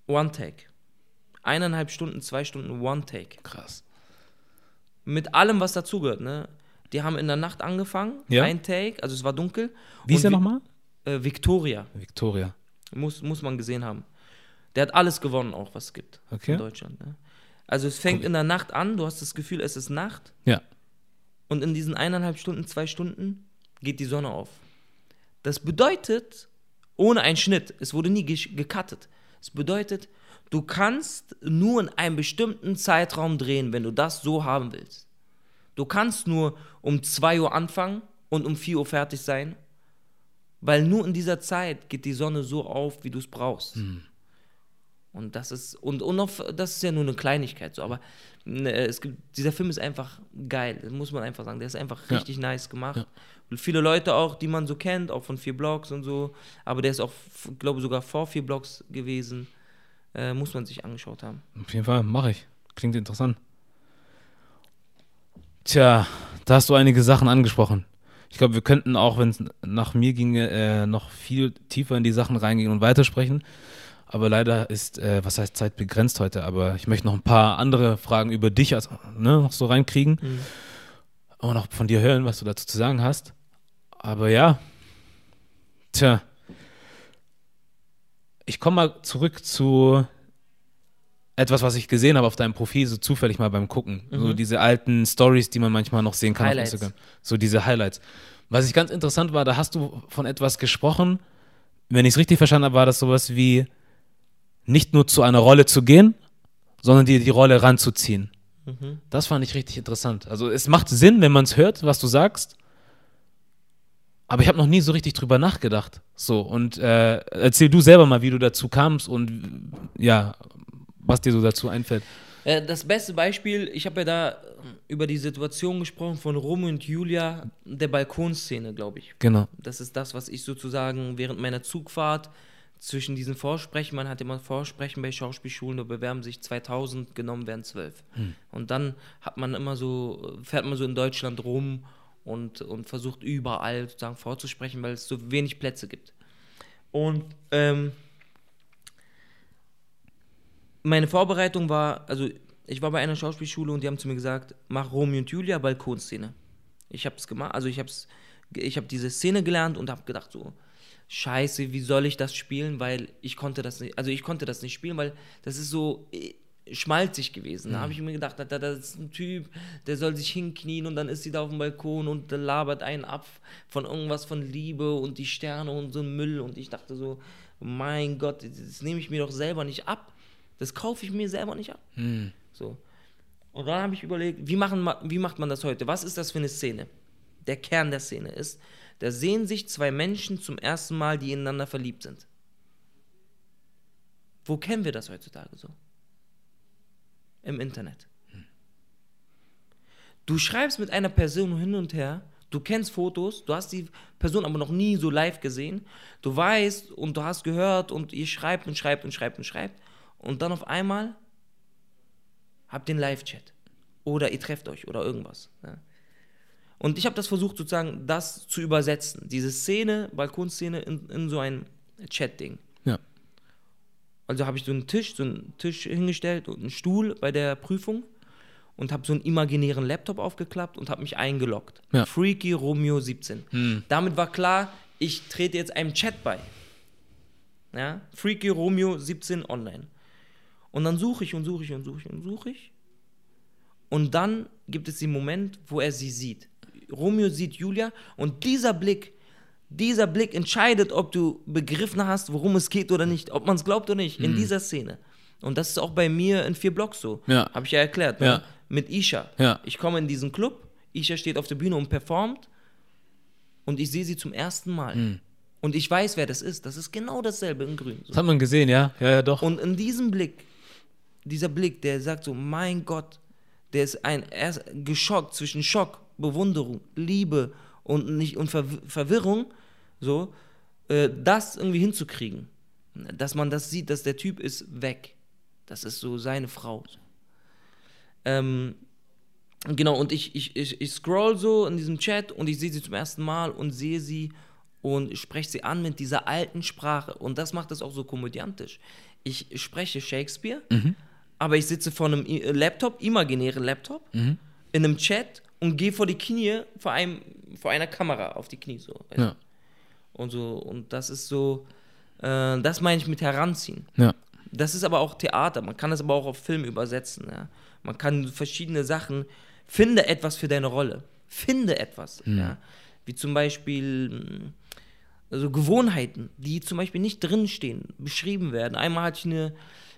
One Take. Eineinhalb Stunden, zwei Stunden One Take. Krass. Mit allem, was dazugehört, ne? Die haben in der Nacht angefangen, ja. ein Take, also es war dunkel. Wie ist der nochmal? Äh, Victoria. Victoria. Muss, muss man gesehen haben. Der hat alles gewonnen, auch was es gibt okay. in Deutschland. Ne? Also es fängt okay. in der Nacht an, du hast das Gefühl, es ist Nacht. Ja. Und in diesen eineinhalb Stunden, zwei Stunden geht die Sonne auf. Das bedeutet, ohne einen Schnitt, es wurde nie gecuttet. Es bedeutet, du kannst nur in einem bestimmten Zeitraum drehen, wenn du das so haben willst. Du kannst nur um 2 Uhr anfangen und um 4 Uhr fertig sein, weil nur in dieser Zeit geht die Sonne so auf, wie du es brauchst. Hm. Und das ist, und, und noch, das ist ja nur eine Kleinigkeit so, aber ne, es gibt, dieser Film ist einfach geil, das muss man einfach sagen. Der ist einfach ja. richtig nice gemacht. Ja. Und viele Leute auch, die man so kennt, auch von vier Blogs und so, aber der ist auch, glaube sogar vor vier Blogs gewesen. Äh, muss man sich angeschaut haben. Auf jeden Fall, mache ich. Klingt interessant. Tja, da hast du einige Sachen angesprochen. Ich glaube, wir könnten auch, wenn es nach mir ginge, äh, noch viel tiefer in die Sachen reingehen und weitersprechen. Aber leider ist, äh, was heißt Zeit begrenzt heute, aber ich möchte noch ein paar andere Fragen über dich also, ne, noch so reinkriegen. Mhm. Und auch von dir hören, was du dazu zu sagen hast. Aber ja, tja. Ich komme mal zurück zu etwas, was ich gesehen habe auf deinem Profil, so zufällig mal beim Gucken. So diese alten Stories, die man manchmal noch sehen kann Mhm. Highlights. auf Instagram. So diese Highlights. Was ich ganz interessant war, da hast du von etwas gesprochen, wenn ich es richtig verstanden habe, war das sowas wie nicht nur zu einer Rolle zu gehen, sondern dir die Rolle ranzuziehen. Mhm. Das fand ich richtig interessant. Also es macht Sinn, wenn man es hört, was du sagst. Aber ich habe noch nie so richtig drüber nachgedacht. So, und äh, erzähl du selber mal, wie du dazu kamst und ja, was dir so dazu einfällt. Äh, Das beste Beispiel, ich habe ja da ähm, über die Situation gesprochen von Romeo und Julia, der Balkonszene, glaube ich. Genau. Das ist das, was ich sozusagen während meiner Zugfahrt zwischen diesen Vorsprechen, man hat immer Vorsprechen bei Schauspielschulen, da bewerben sich 2000, genommen werden 12. Und dann hat man immer so, fährt man so in Deutschland rum und, und versucht überall sozusagen vorzusprechen, weil es so wenig Plätze gibt. Und ähm, meine Vorbereitung war, also ich war bei einer Schauspielschule und die haben zu mir gesagt, mach Romeo und Julia Balkonszene. Ich habe es gemacht, also ich habe ich habe diese Szene gelernt und habe gedacht so, Scheiße, wie soll ich das spielen, weil ich konnte das nicht, also ich konnte das nicht spielen, weil das ist so äh, schmalzig gewesen. Da habe ich mir gedacht, da, da ist ein Typ, der soll sich hinknien und dann ist sie da auf dem Balkon und labert einen ab von irgendwas von Liebe und die Sterne und so ein Müll und ich dachte so, mein Gott, das nehme ich mir doch selber nicht ab. Das kaufe ich mir selber nicht ab. So. Und dann habe ich überlegt, wie, machen, ma- wie macht man das heute? Was ist das für eine Szene? Der Kern der Szene ist, da sehen sich zwei Menschen zum ersten Mal, die ineinander verliebt sind. Wo kennen wir das heutzutage so? Im Internet. Du schreibst mit einer Person hin und her, du kennst Fotos, du hast die Person aber noch nie so live gesehen, du weißt und du hast gehört und ihr schreibt und schreibt und schreibt und schreibt und dann auf einmal habt einen Live-Chat oder ihr trefft euch oder irgendwas. Ja. Und ich habe das versucht sozusagen, das zu übersetzen, diese Szene, Balkonszene in, in so ein Chat-Ding. Ja. Also habe ich so einen Tisch, so einen Tisch hingestellt und einen Stuhl bei der Prüfung und habe so einen imaginären Laptop aufgeklappt und habe mich eingeloggt. Ja. Freaky Romeo 17. Damit war klar, ich trete jetzt einem Chat bei. Ja? Freaky Romeo 17 online. Und dann suche ich und suche ich und suche ich und suche ich. Und dann gibt es den Moment, wo er sie sieht. Romeo sieht Julia und dieser Blick, dieser Blick entscheidet, ob du begriffen hast, worum es geht oder nicht, ob man es glaubt oder nicht, in dieser Szene. Und das ist auch bei mir in vier Blocks so. Ja. Habe ich ja erklärt. Ne? Ja. Mit Isha. Ja. Ich komme in diesen Club, Isha steht auf der Bühne und performt und ich sehe sie zum ersten Mal. Hm. Und ich weiß, wer das ist. Das ist genau dasselbe in Grün. So. Das hat man gesehen, ja? Ja, ja, doch. Und in diesem Blick, dieser Blick, der sagt so, mein Gott, der ist ein, er ist geschockt zwischen Schock, Bewunderung, Liebe und, nicht, und Verw Verwirrung, so, äh, das irgendwie hinzukriegen. Dass man das sieht, dass der Typ ist weg. Das ist so seine Frau. Ähm, genau, und ich, ich, ich, ich scroll so in diesem Chat und ich sehe sie zum ersten Mal und sehe sie und spreche sie an mit dieser alten Sprache. Und das macht es auch so komödiantisch. Ich spreche Shakespeare, aber ich sitze vor einem Laptop, imaginären Laptop, in einem Chat und gehe vor die Knie, vor, einem, vor einer Kamera auf die Knie so. Ja. Und so, und das ist so, äh, das meine ich mit heranziehen. Ja. Das ist aber auch Theater. Man kann das aber auch auf Film übersetzen. Ja? Man kann verschiedene Sachen. Finde etwas für deine Rolle. Finde etwas. Ja? Wie zum Beispiel also Gewohnheiten, die zum Beispiel nicht drinstehen, beschrieben werden. Einmal hatte ich eine,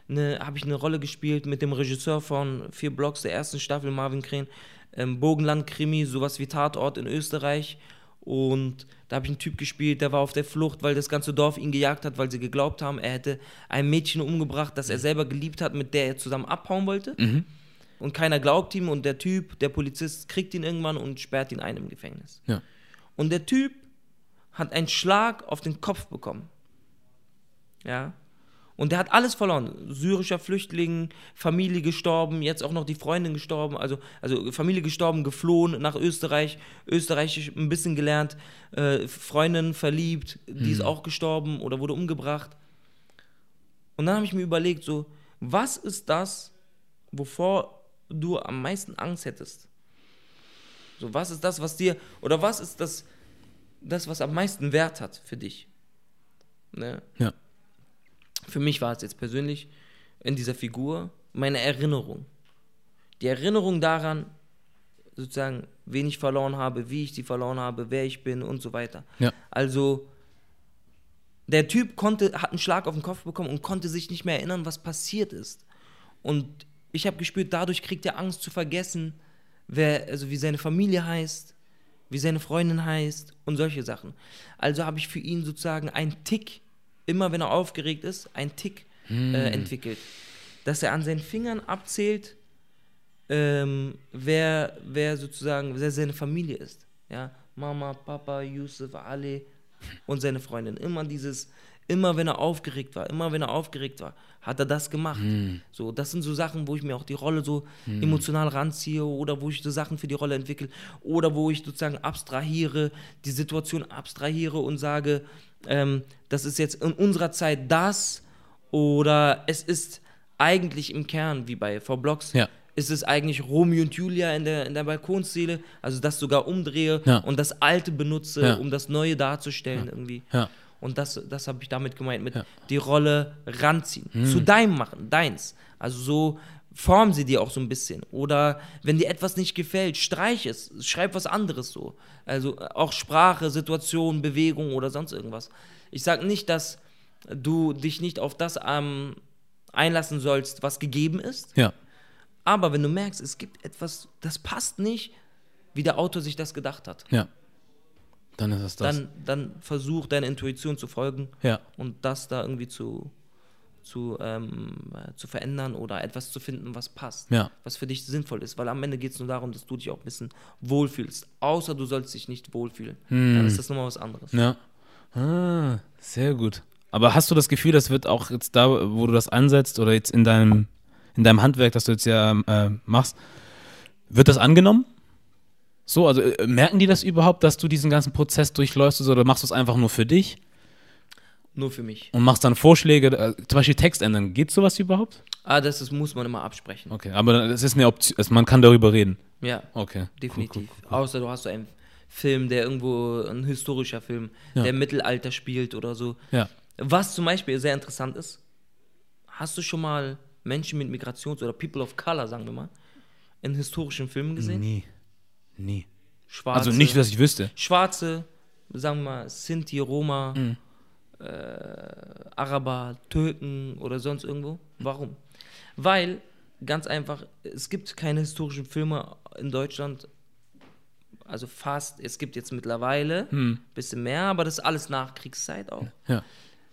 eine, habe ich eine Rolle gespielt mit dem Regisseur von Vier Blocks der ersten Staffel, Marvin Kren, ähm, Bogenland-Krimi, sowas wie Tatort in Österreich. Und da habe ich einen Typ gespielt, der war auf der Flucht, weil das ganze Dorf ihn gejagt hat, weil sie geglaubt haben, er hätte ein Mädchen umgebracht, das er selber geliebt hat, mit der er zusammen abhauen wollte. Und keiner glaubt ihm und der Typ, der Polizist, kriegt ihn irgendwann und sperrt ihn ein im Gefängnis. Ja. Und der Typ hat einen Schlag auf den Kopf bekommen. Ja. Und der hat alles verloren. Syrischer Flüchtling, Familie gestorben, jetzt auch noch die Freundin gestorben, also, also Familie gestorben, geflohen nach Österreich, Österreichisch ein bisschen gelernt, äh, Freundin verliebt, die ist auch gestorben oder wurde umgebracht. Und dann habe ich mir überlegt, so, was ist das, wovor du am meisten Angst hättest? So, was ist das, was dir, oder was ist das, das, was am meisten Wert hat für dich? Ne? Ja. Für mich war es jetzt persönlich in dieser Figur meine Erinnerung. Die Erinnerung daran, sozusagen, wen ich verloren habe, wie ich sie verloren habe, wer ich bin und so weiter. Ja. Also, der Typ konnte, hat einen Schlag auf den Kopf bekommen und konnte sich nicht mehr erinnern, was passiert ist. Und ich habe gespürt, dadurch kriegt er Angst zu vergessen, wer, also wie seine Familie heißt, wie seine Freundin heißt und solche Sachen. Also habe ich für ihn sozusagen einen Tick, immer wenn er aufgeregt ist, einen Tick äh, entwickelt. Dass er an seinen Fingern abzählt, ähm, wer, wer sozusagen, wer seine Familie ist. Ja, Mama, Papa, Yusuf, Ali und seine Freundin. Immer dieses, immer wenn er aufgeregt war, immer wenn er aufgeregt war, hat er das gemacht. So, das sind so Sachen, wo ich mir auch die Rolle so emotional ranziehe oder wo ich so Sachen für die Rolle entwickle oder wo ich sozusagen abstrahiere, die Situation abstrahiere und sage, ähm, das ist jetzt in unserer Zeit das oder es ist eigentlich im Kern, wie bei V Blocks, Ja. ist es eigentlich Romeo und Julia in der, in der Balkonszene, also das sogar umdrehe Ja. und das Alte benutze, Ja. um das Neue darzustellen irgendwie. Ja. Und das, das habe ich damit gemeint, mit Ja. Hm. die Rolle ranziehen. Zu deinem machen, deins. Also so form sie dir auch so ein bisschen. Oder wenn dir etwas nicht gefällt, streich es, schreib was anderes so. Also äh, auch Sprache, Situation, Bewegung oder sonst irgendwas. Ich sage nicht, dass du dich nicht auf das ähm, einlassen sollst, was gegeben ist. Ja. Aber wenn du merkst, es gibt etwas, das passt nicht, wie der Autor sich das gedacht hat, Ja. Dann ist es das. dann, dann versuch deiner Intuition zu folgen ja. und das da irgendwie zu, zu, ähm, äh, zu verändern oder etwas zu finden, was passt, Ja. was für dich sinnvoll ist. Weil am Ende geht es nur darum, dass du dich auch ein bisschen wohlfühlst. Außer du sollst dich nicht wohlfühlen. Dann ist das nochmal was anderes. Ja. Ah, sehr gut. Aber hast du das Gefühl, das wird auch jetzt da, wo du das ansetzt oder jetzt in deinem, in deinem Handwerk, das du jetzt ja äh, machst, wird das angenommen? So, also äh, merken die das überhaupt, dass du diesen ganzen Prozess durchläufst oder machst du es einfach nur für dich Nur für mich. und machst dann Vorschläge, äh, zum Beispiel Text ändern? Geht sowas überhaupt? Ah, das, das muss man immer absprechen. Okay, aber es ist eine Option, also man kann darüber reden. Ja, Okay. definitiv. Außer du hast so einen Film, der irgendwo, ein historischer Film, Ja. der im Mittelalter spielt oder so. Ja. Was zum Beispiel sehr interessant ist, hast du schon mal Menschen mit Migrations- oder People of Color, sagen wir mal, in historischen Filmen gesehen? Nie. Nie. Schwarze, Also nicht, dass ich wüsste. Schwarze, sagen wir mal, Sinti, Roma, Mhm. äh, Araber, Türken oder sonst irgendwo. Warum? Weil, ganz einfach, es gibt keine historischen Filme in Deutschland, also fast, es gibt jetzt mittlerweile ein Hm. bisschen mehr, aber das ist alles Nachkriegszeit auch. Ja.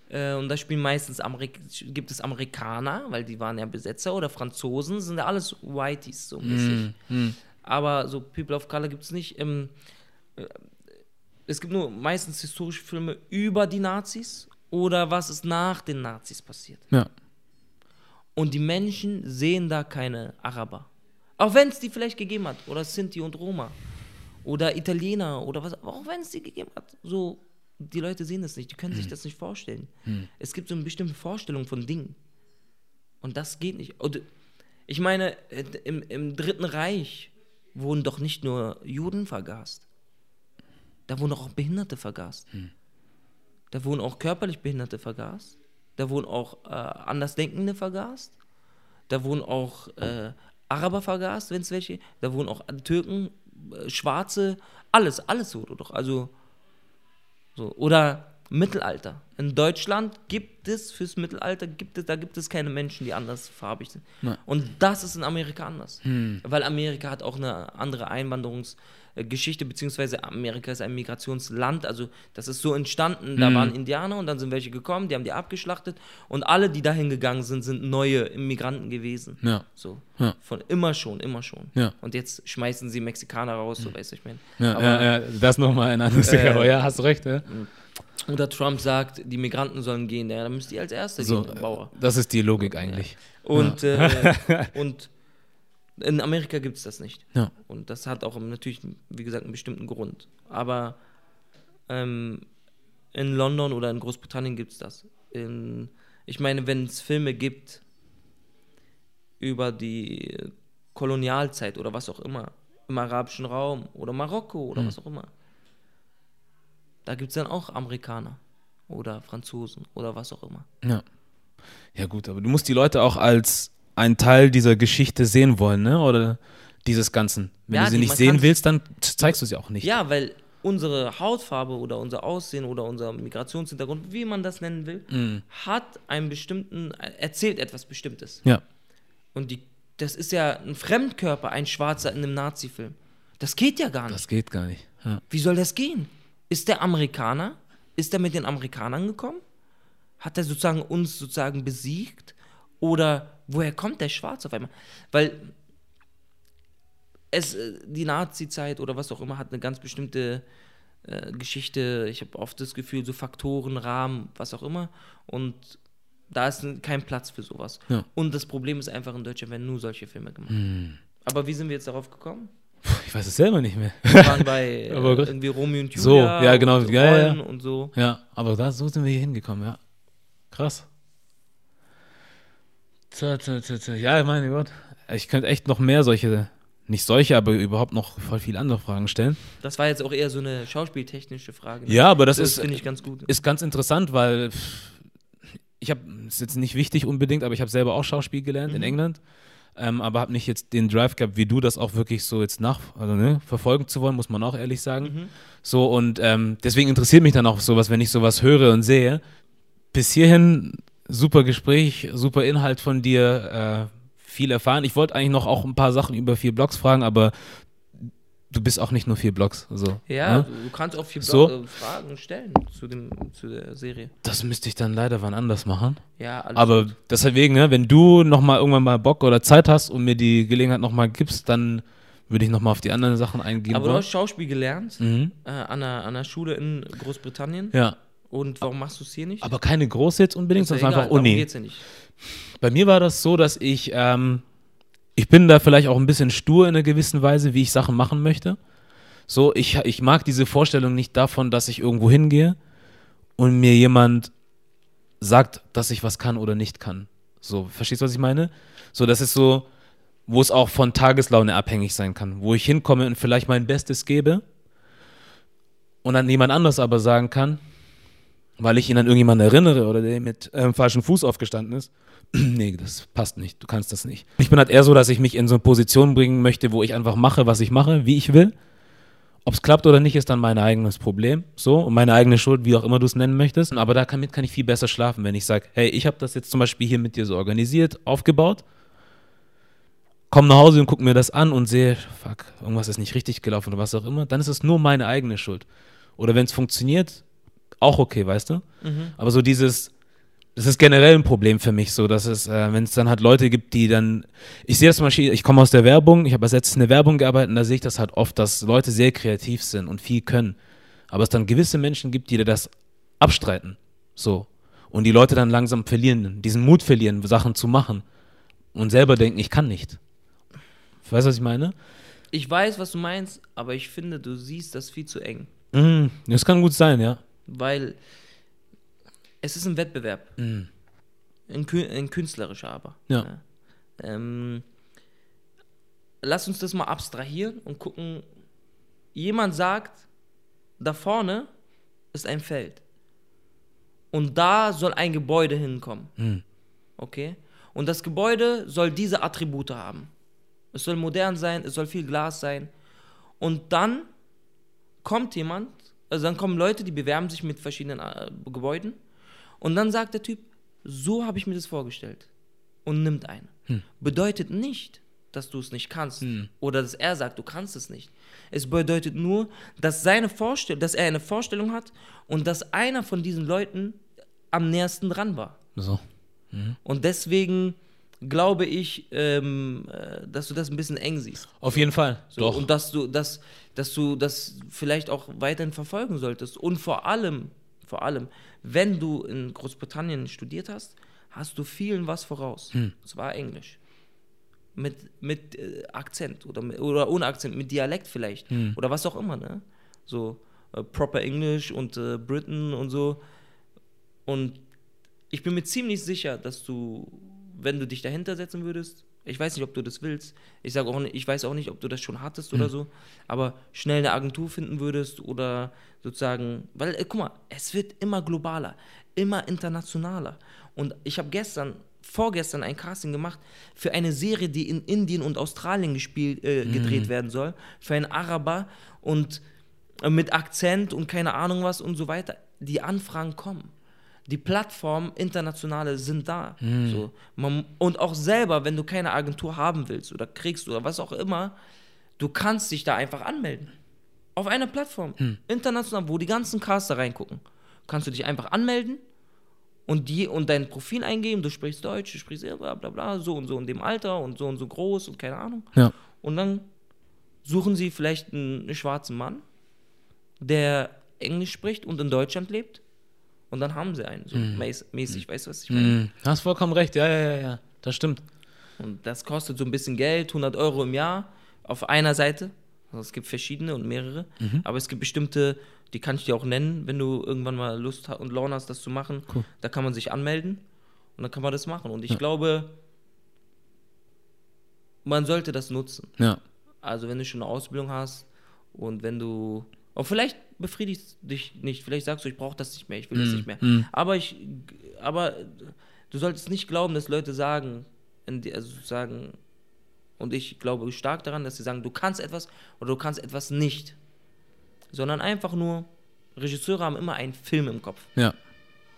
Äh, und da spielen meistens Amerik gibt es Amerikaner, weil die waren ja Besetzer, oder Franzosen, sind ja alles Whiteys so mäßig. Hm. Aber so People of Color gibt es nicht. Ähm, äh, es gibt nur meistens historische Filme über die Nazis oder was ist nach den Nazis passiert. Ja. Und die Menschen sehen da keine Araber. Auch wenn es die vielleicht gegeben hat. Oder Sinti und Roma. Oder Italiener oder was. Auch wenn es die gegeben hat. So, die Leute sehen das nicht. Die können sich das nicht vorstellen. Es gibt so eine bestimmte Vorstellung von Dingen. Und das geht nicht. Und ich meine, äh, im, im Dritten Reich wurden doch nicht nur Juden vergast. Da wurden auch Behinderte vergast. Da wurden auch körperlich Behinderte vergast. Da wurden auch äh, Andersdenkende vergast. Da wurden auch äh, Araber vergast, wenn es welche. Da wurden auch Türken, äh, Schwarze, alles, alles wurde doch. Also, so. Oder Mittelalter. In Deutschland gibt es fürs Mittelalter, gibt es, da gibt es keine Menschen, die andersfarbig sind. Nein. Und das ist in Amerika anders. Weil Amerika hat auch eine andere Einwanderungsgeschichte, beziehungsweise Amerika ist ein Migrationsland. Also das ist so entstanden, da waren Indianer und dann sind welche gekommen, die haben die abgeschlachtet und alle, die dahin gegangen sind, sind neue Immigranten gewesen. Ja. So. Ja. Von immer schon, immer schon. Ja. Und jetzt schmeißen sie Mexikaner raus, so weißt du, ich meine. Ja, Aber- ja, ja, das nochmal ein anderes Äh, Thema. Ja, hast recht. Ja. Oder Trump sagt, die Migranten sollen gehen, ja, dann müsst ihr als Erste So, gehen, Bauer. das ist die Logik eigentlich. Und, äh, und in Amerika gibt es das nicht. Ja. Und das hat auch natürlich, wie gesagt, einen bestimmten Grund. Aber ähm, in London oder in Großbritannien gibt es das. In, ich meine, wenn es Filme gibt über die Kolonialzeit oder was auch immer, im arabischen Raum oder Marokko oder was auch immer, da gibt es dann auch Amerikaner oder Franzosen oder was auch immer. Ja. Ja, gut, aber du musst die Leute auch als einen Teil dieser Geschichte sehen wollen, ne? Oder dieses Ganzen. Wenn Ja, du sie nicht sehen willst, dann zeigst du sie auch nicht. Ja, weil unsere Hautfarbe oder unser Aussehen oder unser Migrationshintergrund, wie man das nennen will, Mhm. hat einen bestimmten, erzählt etwas Bestimmtes. Ja. Und die, das ist ja ein Fremdkörper, ein Schwarzer in einem Nazi-Film. Das geht ja gar nicht. Das geht gar nicht. Ja. Wie soll das gehen? Ist der Amerikaner? Ist er mit den Amerikanern gekommen? Hat er sozusagen uns sozusagen besiegt? Oder woher kommt der Schwarz auf einmal? Weil es, äh, die Nazi-Zeit oder was auch immer hat eine ganz bestimmte äh, Geschichte. Ich habe oft das Gefühl, so Faktoren, Rahmen, was auch immer. Und da ist kein Platz für sowas. Ja. Und das Problem ist einfach, in Deutschland werden nur solche Filme gemacht. Hm. Aber wie sind wir jetzt darauf gekommen? Ich weiß es selber nicht mehr. Wir waren bei äh, irgendwie Romeo und Julia So, ja, genau, und ja, ja, und so. Ja, aber da, so sind wir hier hingekommen, ja. Krass. Tja, tja, tja. Ja, meine Gott. Ich könnte echt noch mehr solche, nicht solche, aber überhaupt noch voll viele andere Fragen stellen. Das war jetzt auch eher so eine schauspieltechnische Frage. ne? Ja, aber das, das ist, finde ich ganz gut. ist ganz interessant, weil ich habe, ist jetzt nicht wichtig unbedingt, aber ich habe selber auch Schauspiel gelernt in Mhm. England. Ähm, aber habe nicht jetzt den Drive gehabt, wie du das auch wirklich so jetzt nach, also ne, verfolgen zu wollen, muss man auch ehrlich sagen. Mhm. So und ähm, deswegen interessiert mich dann auch sowas, wenn ich sowas höre und sehe. Bis hierhin super Gespräch, super Inhalt von dir, äh, viel erfahren. Ich wollte eigentlich noch auch ein paar Sachen über vier Blogs fragen, aber du bist auch nicht nur vier Blogs. Also, Ja, ne? du, kannst auch viel So. Bla- äh, Fragen stellen zu, dem, zu der Serie. Das müsste ich dann leider wann anders machen. Ja, alles Aber gut. deswegen, ne, wenn du noch mal irgendwann mal Bock oder Zeit hast und mir die Gelegenheit noch mal gibst, dann würde ich noch mal auf die anderen Sachen eingehen. Aber du hast Schauspiel gelernt mhm. äh, an, einer, an einer Schule in Großbritannien. Ja, Und warum machst du es hier nicht? aber keine große jetzt unbedingt, sondern einfach darum Uni. geht's ja nicht. Bei mir war das so, dass ich, ähm, ich bin da vielleicht auch ein bisschen stur in einer gewissen Weise, wie ich Sachen machen möchte. So, ich, ich mag diese Vorstellung nicht davon, dass ich irgendwo hingehe und mir jemand sagt, dass ich was kann oder nicht kann. So, verstehst du, was ich meine? So, das ist so, wo es auch von Tageslaune abhängig sein kann, wo ich hinkomme und vielleicht mein Bestes gebe und dann jemand anders aber sagen kann, weil ich ihn an irgendjemanden erinnere oder der mit ähm, falschem Fuß aufgestanden ist, nee, das passt nicht, du kannst das nicht. Ich bin halt eher so, dass ich mich in so eine Position bringen möchte, wo ich einfach mache, was ich mache, wie ich will. Ob es klappt oder nicht, ist dann mein eigenes Problem. So, und meine eigene Schuld, wie auch immer du es nennen möchtest. Aber damit kann ich viel besser schlafen, wenn ich sage, hey, ich habe das jetzt zum Beispiel hier mit dir so organisiert, aufgebaut. Komm nach Hause und guck mir das an und sehe, fuck, irgendwas ist nicht richtig gelaufen oder was auch immer. Dann ist es nur meine eigene Schuld. Oder wenn es funktioniert, auch okay, weißt du? Mhm. Aber so dieses, das ist generell ein Problem für mich, so dass es, äh, wenn es dann halt Leute gibt, die dann, ich sehe das zum Beispiel, ich komme aus der Werbung, ich habe als letztes eine Werbung gearbeitet und da sehe ich das halt oft, dass Leute sehr kreativ sind und viel können. Aber es dann gewisse Menschen gibt, die dir das abstreiten. So. Und die Leute dann langsam verlieren, diesen Mut verlieren, Sachen zu machen. Und selber denken, ich kann nicht. Weißt du, was ich meine? Ich weiß, was du meinst, aber ich finde, du siehst das viel zu eng. Mhm, das kann gut sein, ja. Weil es ist ein Wettbewerb. Mhm. Ein, ein künstlerischer aber. Ja. Ähm, lass uns das mal abstrahieren und gucken. Jemand sagt, da vorne ist ein Feld. Und da soll ein Gebäude hinkommen. Mhm. Okay? Und das Gebäude soll diese Attribute haben. Es soll modern sein, es soll viel Glas sein. Und dann kommt jemand, also dann kommen Leute, die bewerben sich mit verschiedenen äh, Gebäuden. Und dann sagt der Typ, so habe ich mir das vorgestellt. Und nimmt einen. Bedeutet nicht, dass du es nicht kannst. Oder dass er sagt, du kannst es nicht. Es bedeutet nur, dass, seine dass er eine Vorstellung hat und dass einer von diesen Leuten am nächsten dran war. So. Und deswegen glaube ich, ähm, äh, dass du das ein bisschen eng siehst. Auf jeden Fall. So, Und dass du, dass, dass du das vielleicht auch weiterhin verfolgen solltest. Und vor allem, vor allem, wenn du in Großbritannien studiert hast, hast du vielen was voraus. Und zwar Englisch. Mit, mit äh, Akzent oder, mit, oder ohne Akzent, mit Dialekt vielleicht. Oder was auch immer, ne? So äh, Proper English und äh, Britain und so. Und ich bin mir ziemlich sicher, dass du, wenn du dich dahinter setzen würdest, ich weiß nicht, ob du das willst, ich sage auch nicht, ich weiß auch nicht, ob du das schon hattest oder so, aber schnell eine Agentur finden würdest oder sozusagen, weil, äh, guck mal, es wird immer globaler, immer internationaler. Und ich habe gestern vorgestern ein Casting gemacht für eine Serie, die in Indien und Australien gespielt, äh, gedreht werden soll. Für einen Araber und äh, mit Akzent und keine Ahnung was und so weiter. Die Anfragen kommen. Die Plattformen internationale sind da. So. Man, und auch selber, wenn du keine Agentur haben willst oder kriegst oder was auch immer, du kannst dich da einfach anmelden. Auf einer Plattform. International, wo die ganzen Caster reingucken. Kannst du dich einfach anmelden und die und dein Profil eingeben, du sprichst Deutsch, du sprichst bla bla bla, so und so in dem Alter und so und so groß und keine Ahnung. Ja. Und dann suchen sie vielleicht einen schwarzen Mann, der Englisch spricht und in Deutschland lebt. Und dann haben sie einen, so mäß- mäßig, weißt du, was ich meine? Hm, hast vollkommen recht, ja, ja, ja, ja. Das stimmt. Und das kostet so ein bisschen Geld, 100 Euro im Jahr auf einer Seite. Also es gibt verschiedene und mehrere. Aber es gibt bestimmte, die kann ich dir auch nennen, wenn du irgendwann mal Lust und Laune hast, das zu machen. Cool. Da kann man sich anmelden und dann kann man das machen. Und ich glaube, man sollte das nutzen. Ja. Also wenn du schon eine Ausbildung hast und wenn du. Und vielleicht befriedigt dich nicht, vielleicht sagst du, ich brauche das nicht mehr, ich will das nicht mehr. Aber ich, aber du solltest nicht glauben, dass Leute sagen, also sagen, und ich glaube stark daran, dass sie sagen, du kannst etwas oder du kannst etwas nicht. Sondern einfach nur, Regisseure haben immer einen Film im Kopf Ja.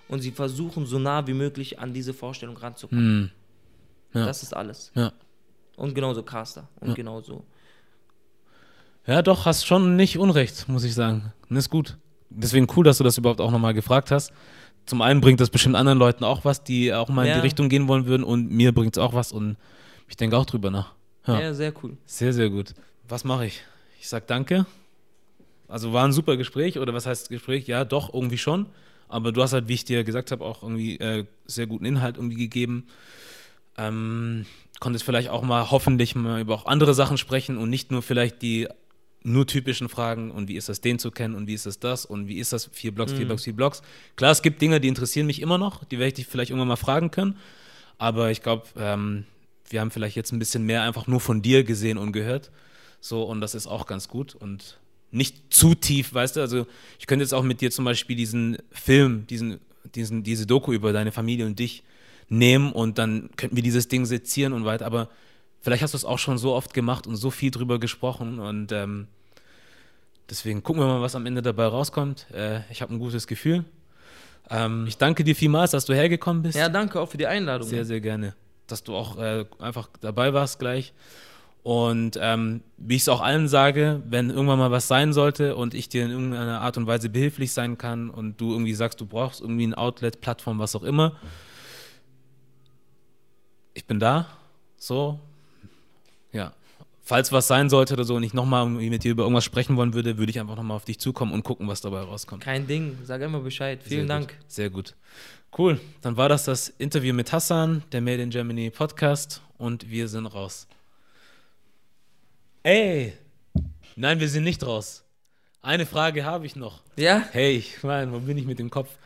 und sie versuchen so nah wie möglich an diese Vorstellung ranzukommen. Hm. Ja. Das ist alles. Ja. Und genauso Caster und genauso. Ja, doch, hast schon nicht Unrecht, muss ich sagen. Und ist gut. Deswegen cool, dass du das überhaupt auch nochmal gefragt hast. Zum einen bringt das bestimmt anderen Leuten auch was, die auch mal in Ja. die Richtung gehen wollen würden und mir bringt es auch was und ich denke auch drüber nach. Ja. Ja, sehr cool. Sehr, sehr gut. Was mache ich? Ich sag danke. Also war ein super Gespräch oder was heißt Gespräch? Ja, doch, irgendwie schon. Aber du hast halt, wie ich dir gesagt habe, auch irgendwie äh, sehr guten Inhalt irgendwie gegeben. Ähm, konntest vielleicht auch mal hoffentlich mal über auch andere Sachen sprechen und nicht nur vielleicht die nur typischen Fragen und wie ist das den zu kennen und wie ist das das und wie ist das vier Blocks, vier Blocks, vier Blocks. Klar, es gibt Dinge, die interessieren mich immer noch, die werde ich dich vielleicht irgendwann mal fragen können. Aber ich glaube, ähm, wir haben vielleicht jetzt ein bisschen mehr einfach nur von dir gesehen und gehört. So, und das ist auch ganz gut und nicht zu tief, weißt du? Also, ich könnte jetzt auch mit dir zum Beispiel diesen Film, diesen, diesen, diese Doku über deine Familie und dich nehmen und dann könnten wir dieses Ding sezieren und weiter. Aber vielleicht hast du es auch schon so oft gemacht und so viel drüber gesprochen und ähm, deswegen gucken wir mal, was am Ende dabei rauskommt. Äh, ich habe ein gutes Gefühl. Ähm, ich danke dir vielmals, dass du hergekommen bist. Ja, danke auch für die Einladung. Sehr, sehr gerne. Dass du auch äh, einfach dabei warst gleich. Und ähm, wie ich es auch allen sage, wenn irgendwann mal was sein sollte und ich dir in irgendeiner Art und Weise behilflich sein kann und du irgendwie sagst, du brauchst irgendwie ein Outlet, Plattform, was auch immer, ich bin da. So. Falls was sein sollte oder so und ich nochmal mit dir über irgendwas sprechen wollen würde, würde ich einfach nochmal auf dich zukommen und gucken, was dabei rauskommt. Kein Ding, sag immer Bescheid. Vielen Sehr Dank. Gut. Sehr gut. Cool. Dann war das das Interview mit Hassan, der Made in Germany Podcast und wir sind raus. Ey! Nein, wir sind nicht raus. Eine Frage habe ich noch. Ja? Hey, ich meine, wo bin ich mit dem Kopf?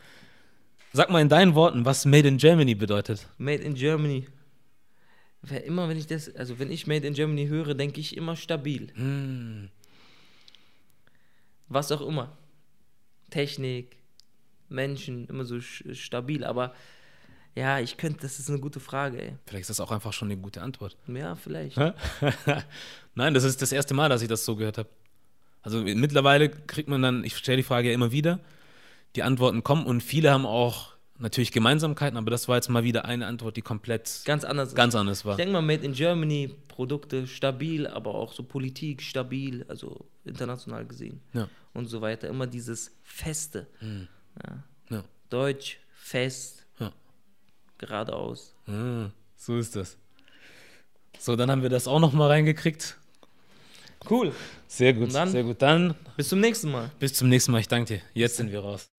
Sag mal in deinen Worten, was Made in Germany bedeutet. Made in Germany. Wer immer, wenn ich das, also wenn ich Made in Germany höre, denke ich immer stabil. Hm. Was auch immer. Technik, Menschen, immer so stabil. Aber ja, ich könnte, das ist eine gute Frage, ey. Vielleicht ist das auch einfach schon eine gute Antwort. Ja, vielleicht. Nein, das ist das erste Mal, dass ich das so gehört habe. Also mittlerweile kriegt man dann, ich stelle die Frage ja immer wieder, die Antworten kommen und viele haben auch natürlich Gemeinsamkeiten, aber das war jetzt mal wieder eine Antwort, die komplett Ganz anders. ganz anders war. Ich denke mal, Made in Germany, Produkte stabil, aber auch so Politik stabil, also international gesehen Ja. und so weiter. Immer dieses Feste. Ja. Ja. Deutsch, fest, geradeaus. Ah, so ist das. So, dann haben wir das auch noch mal reingekriegt. Cool. Sehr gut, dann? sehr gut. Dann Bis zum nächsten Mal. bis zum nächsten Mal. Ich danke dir. Jetzt sind wir raus.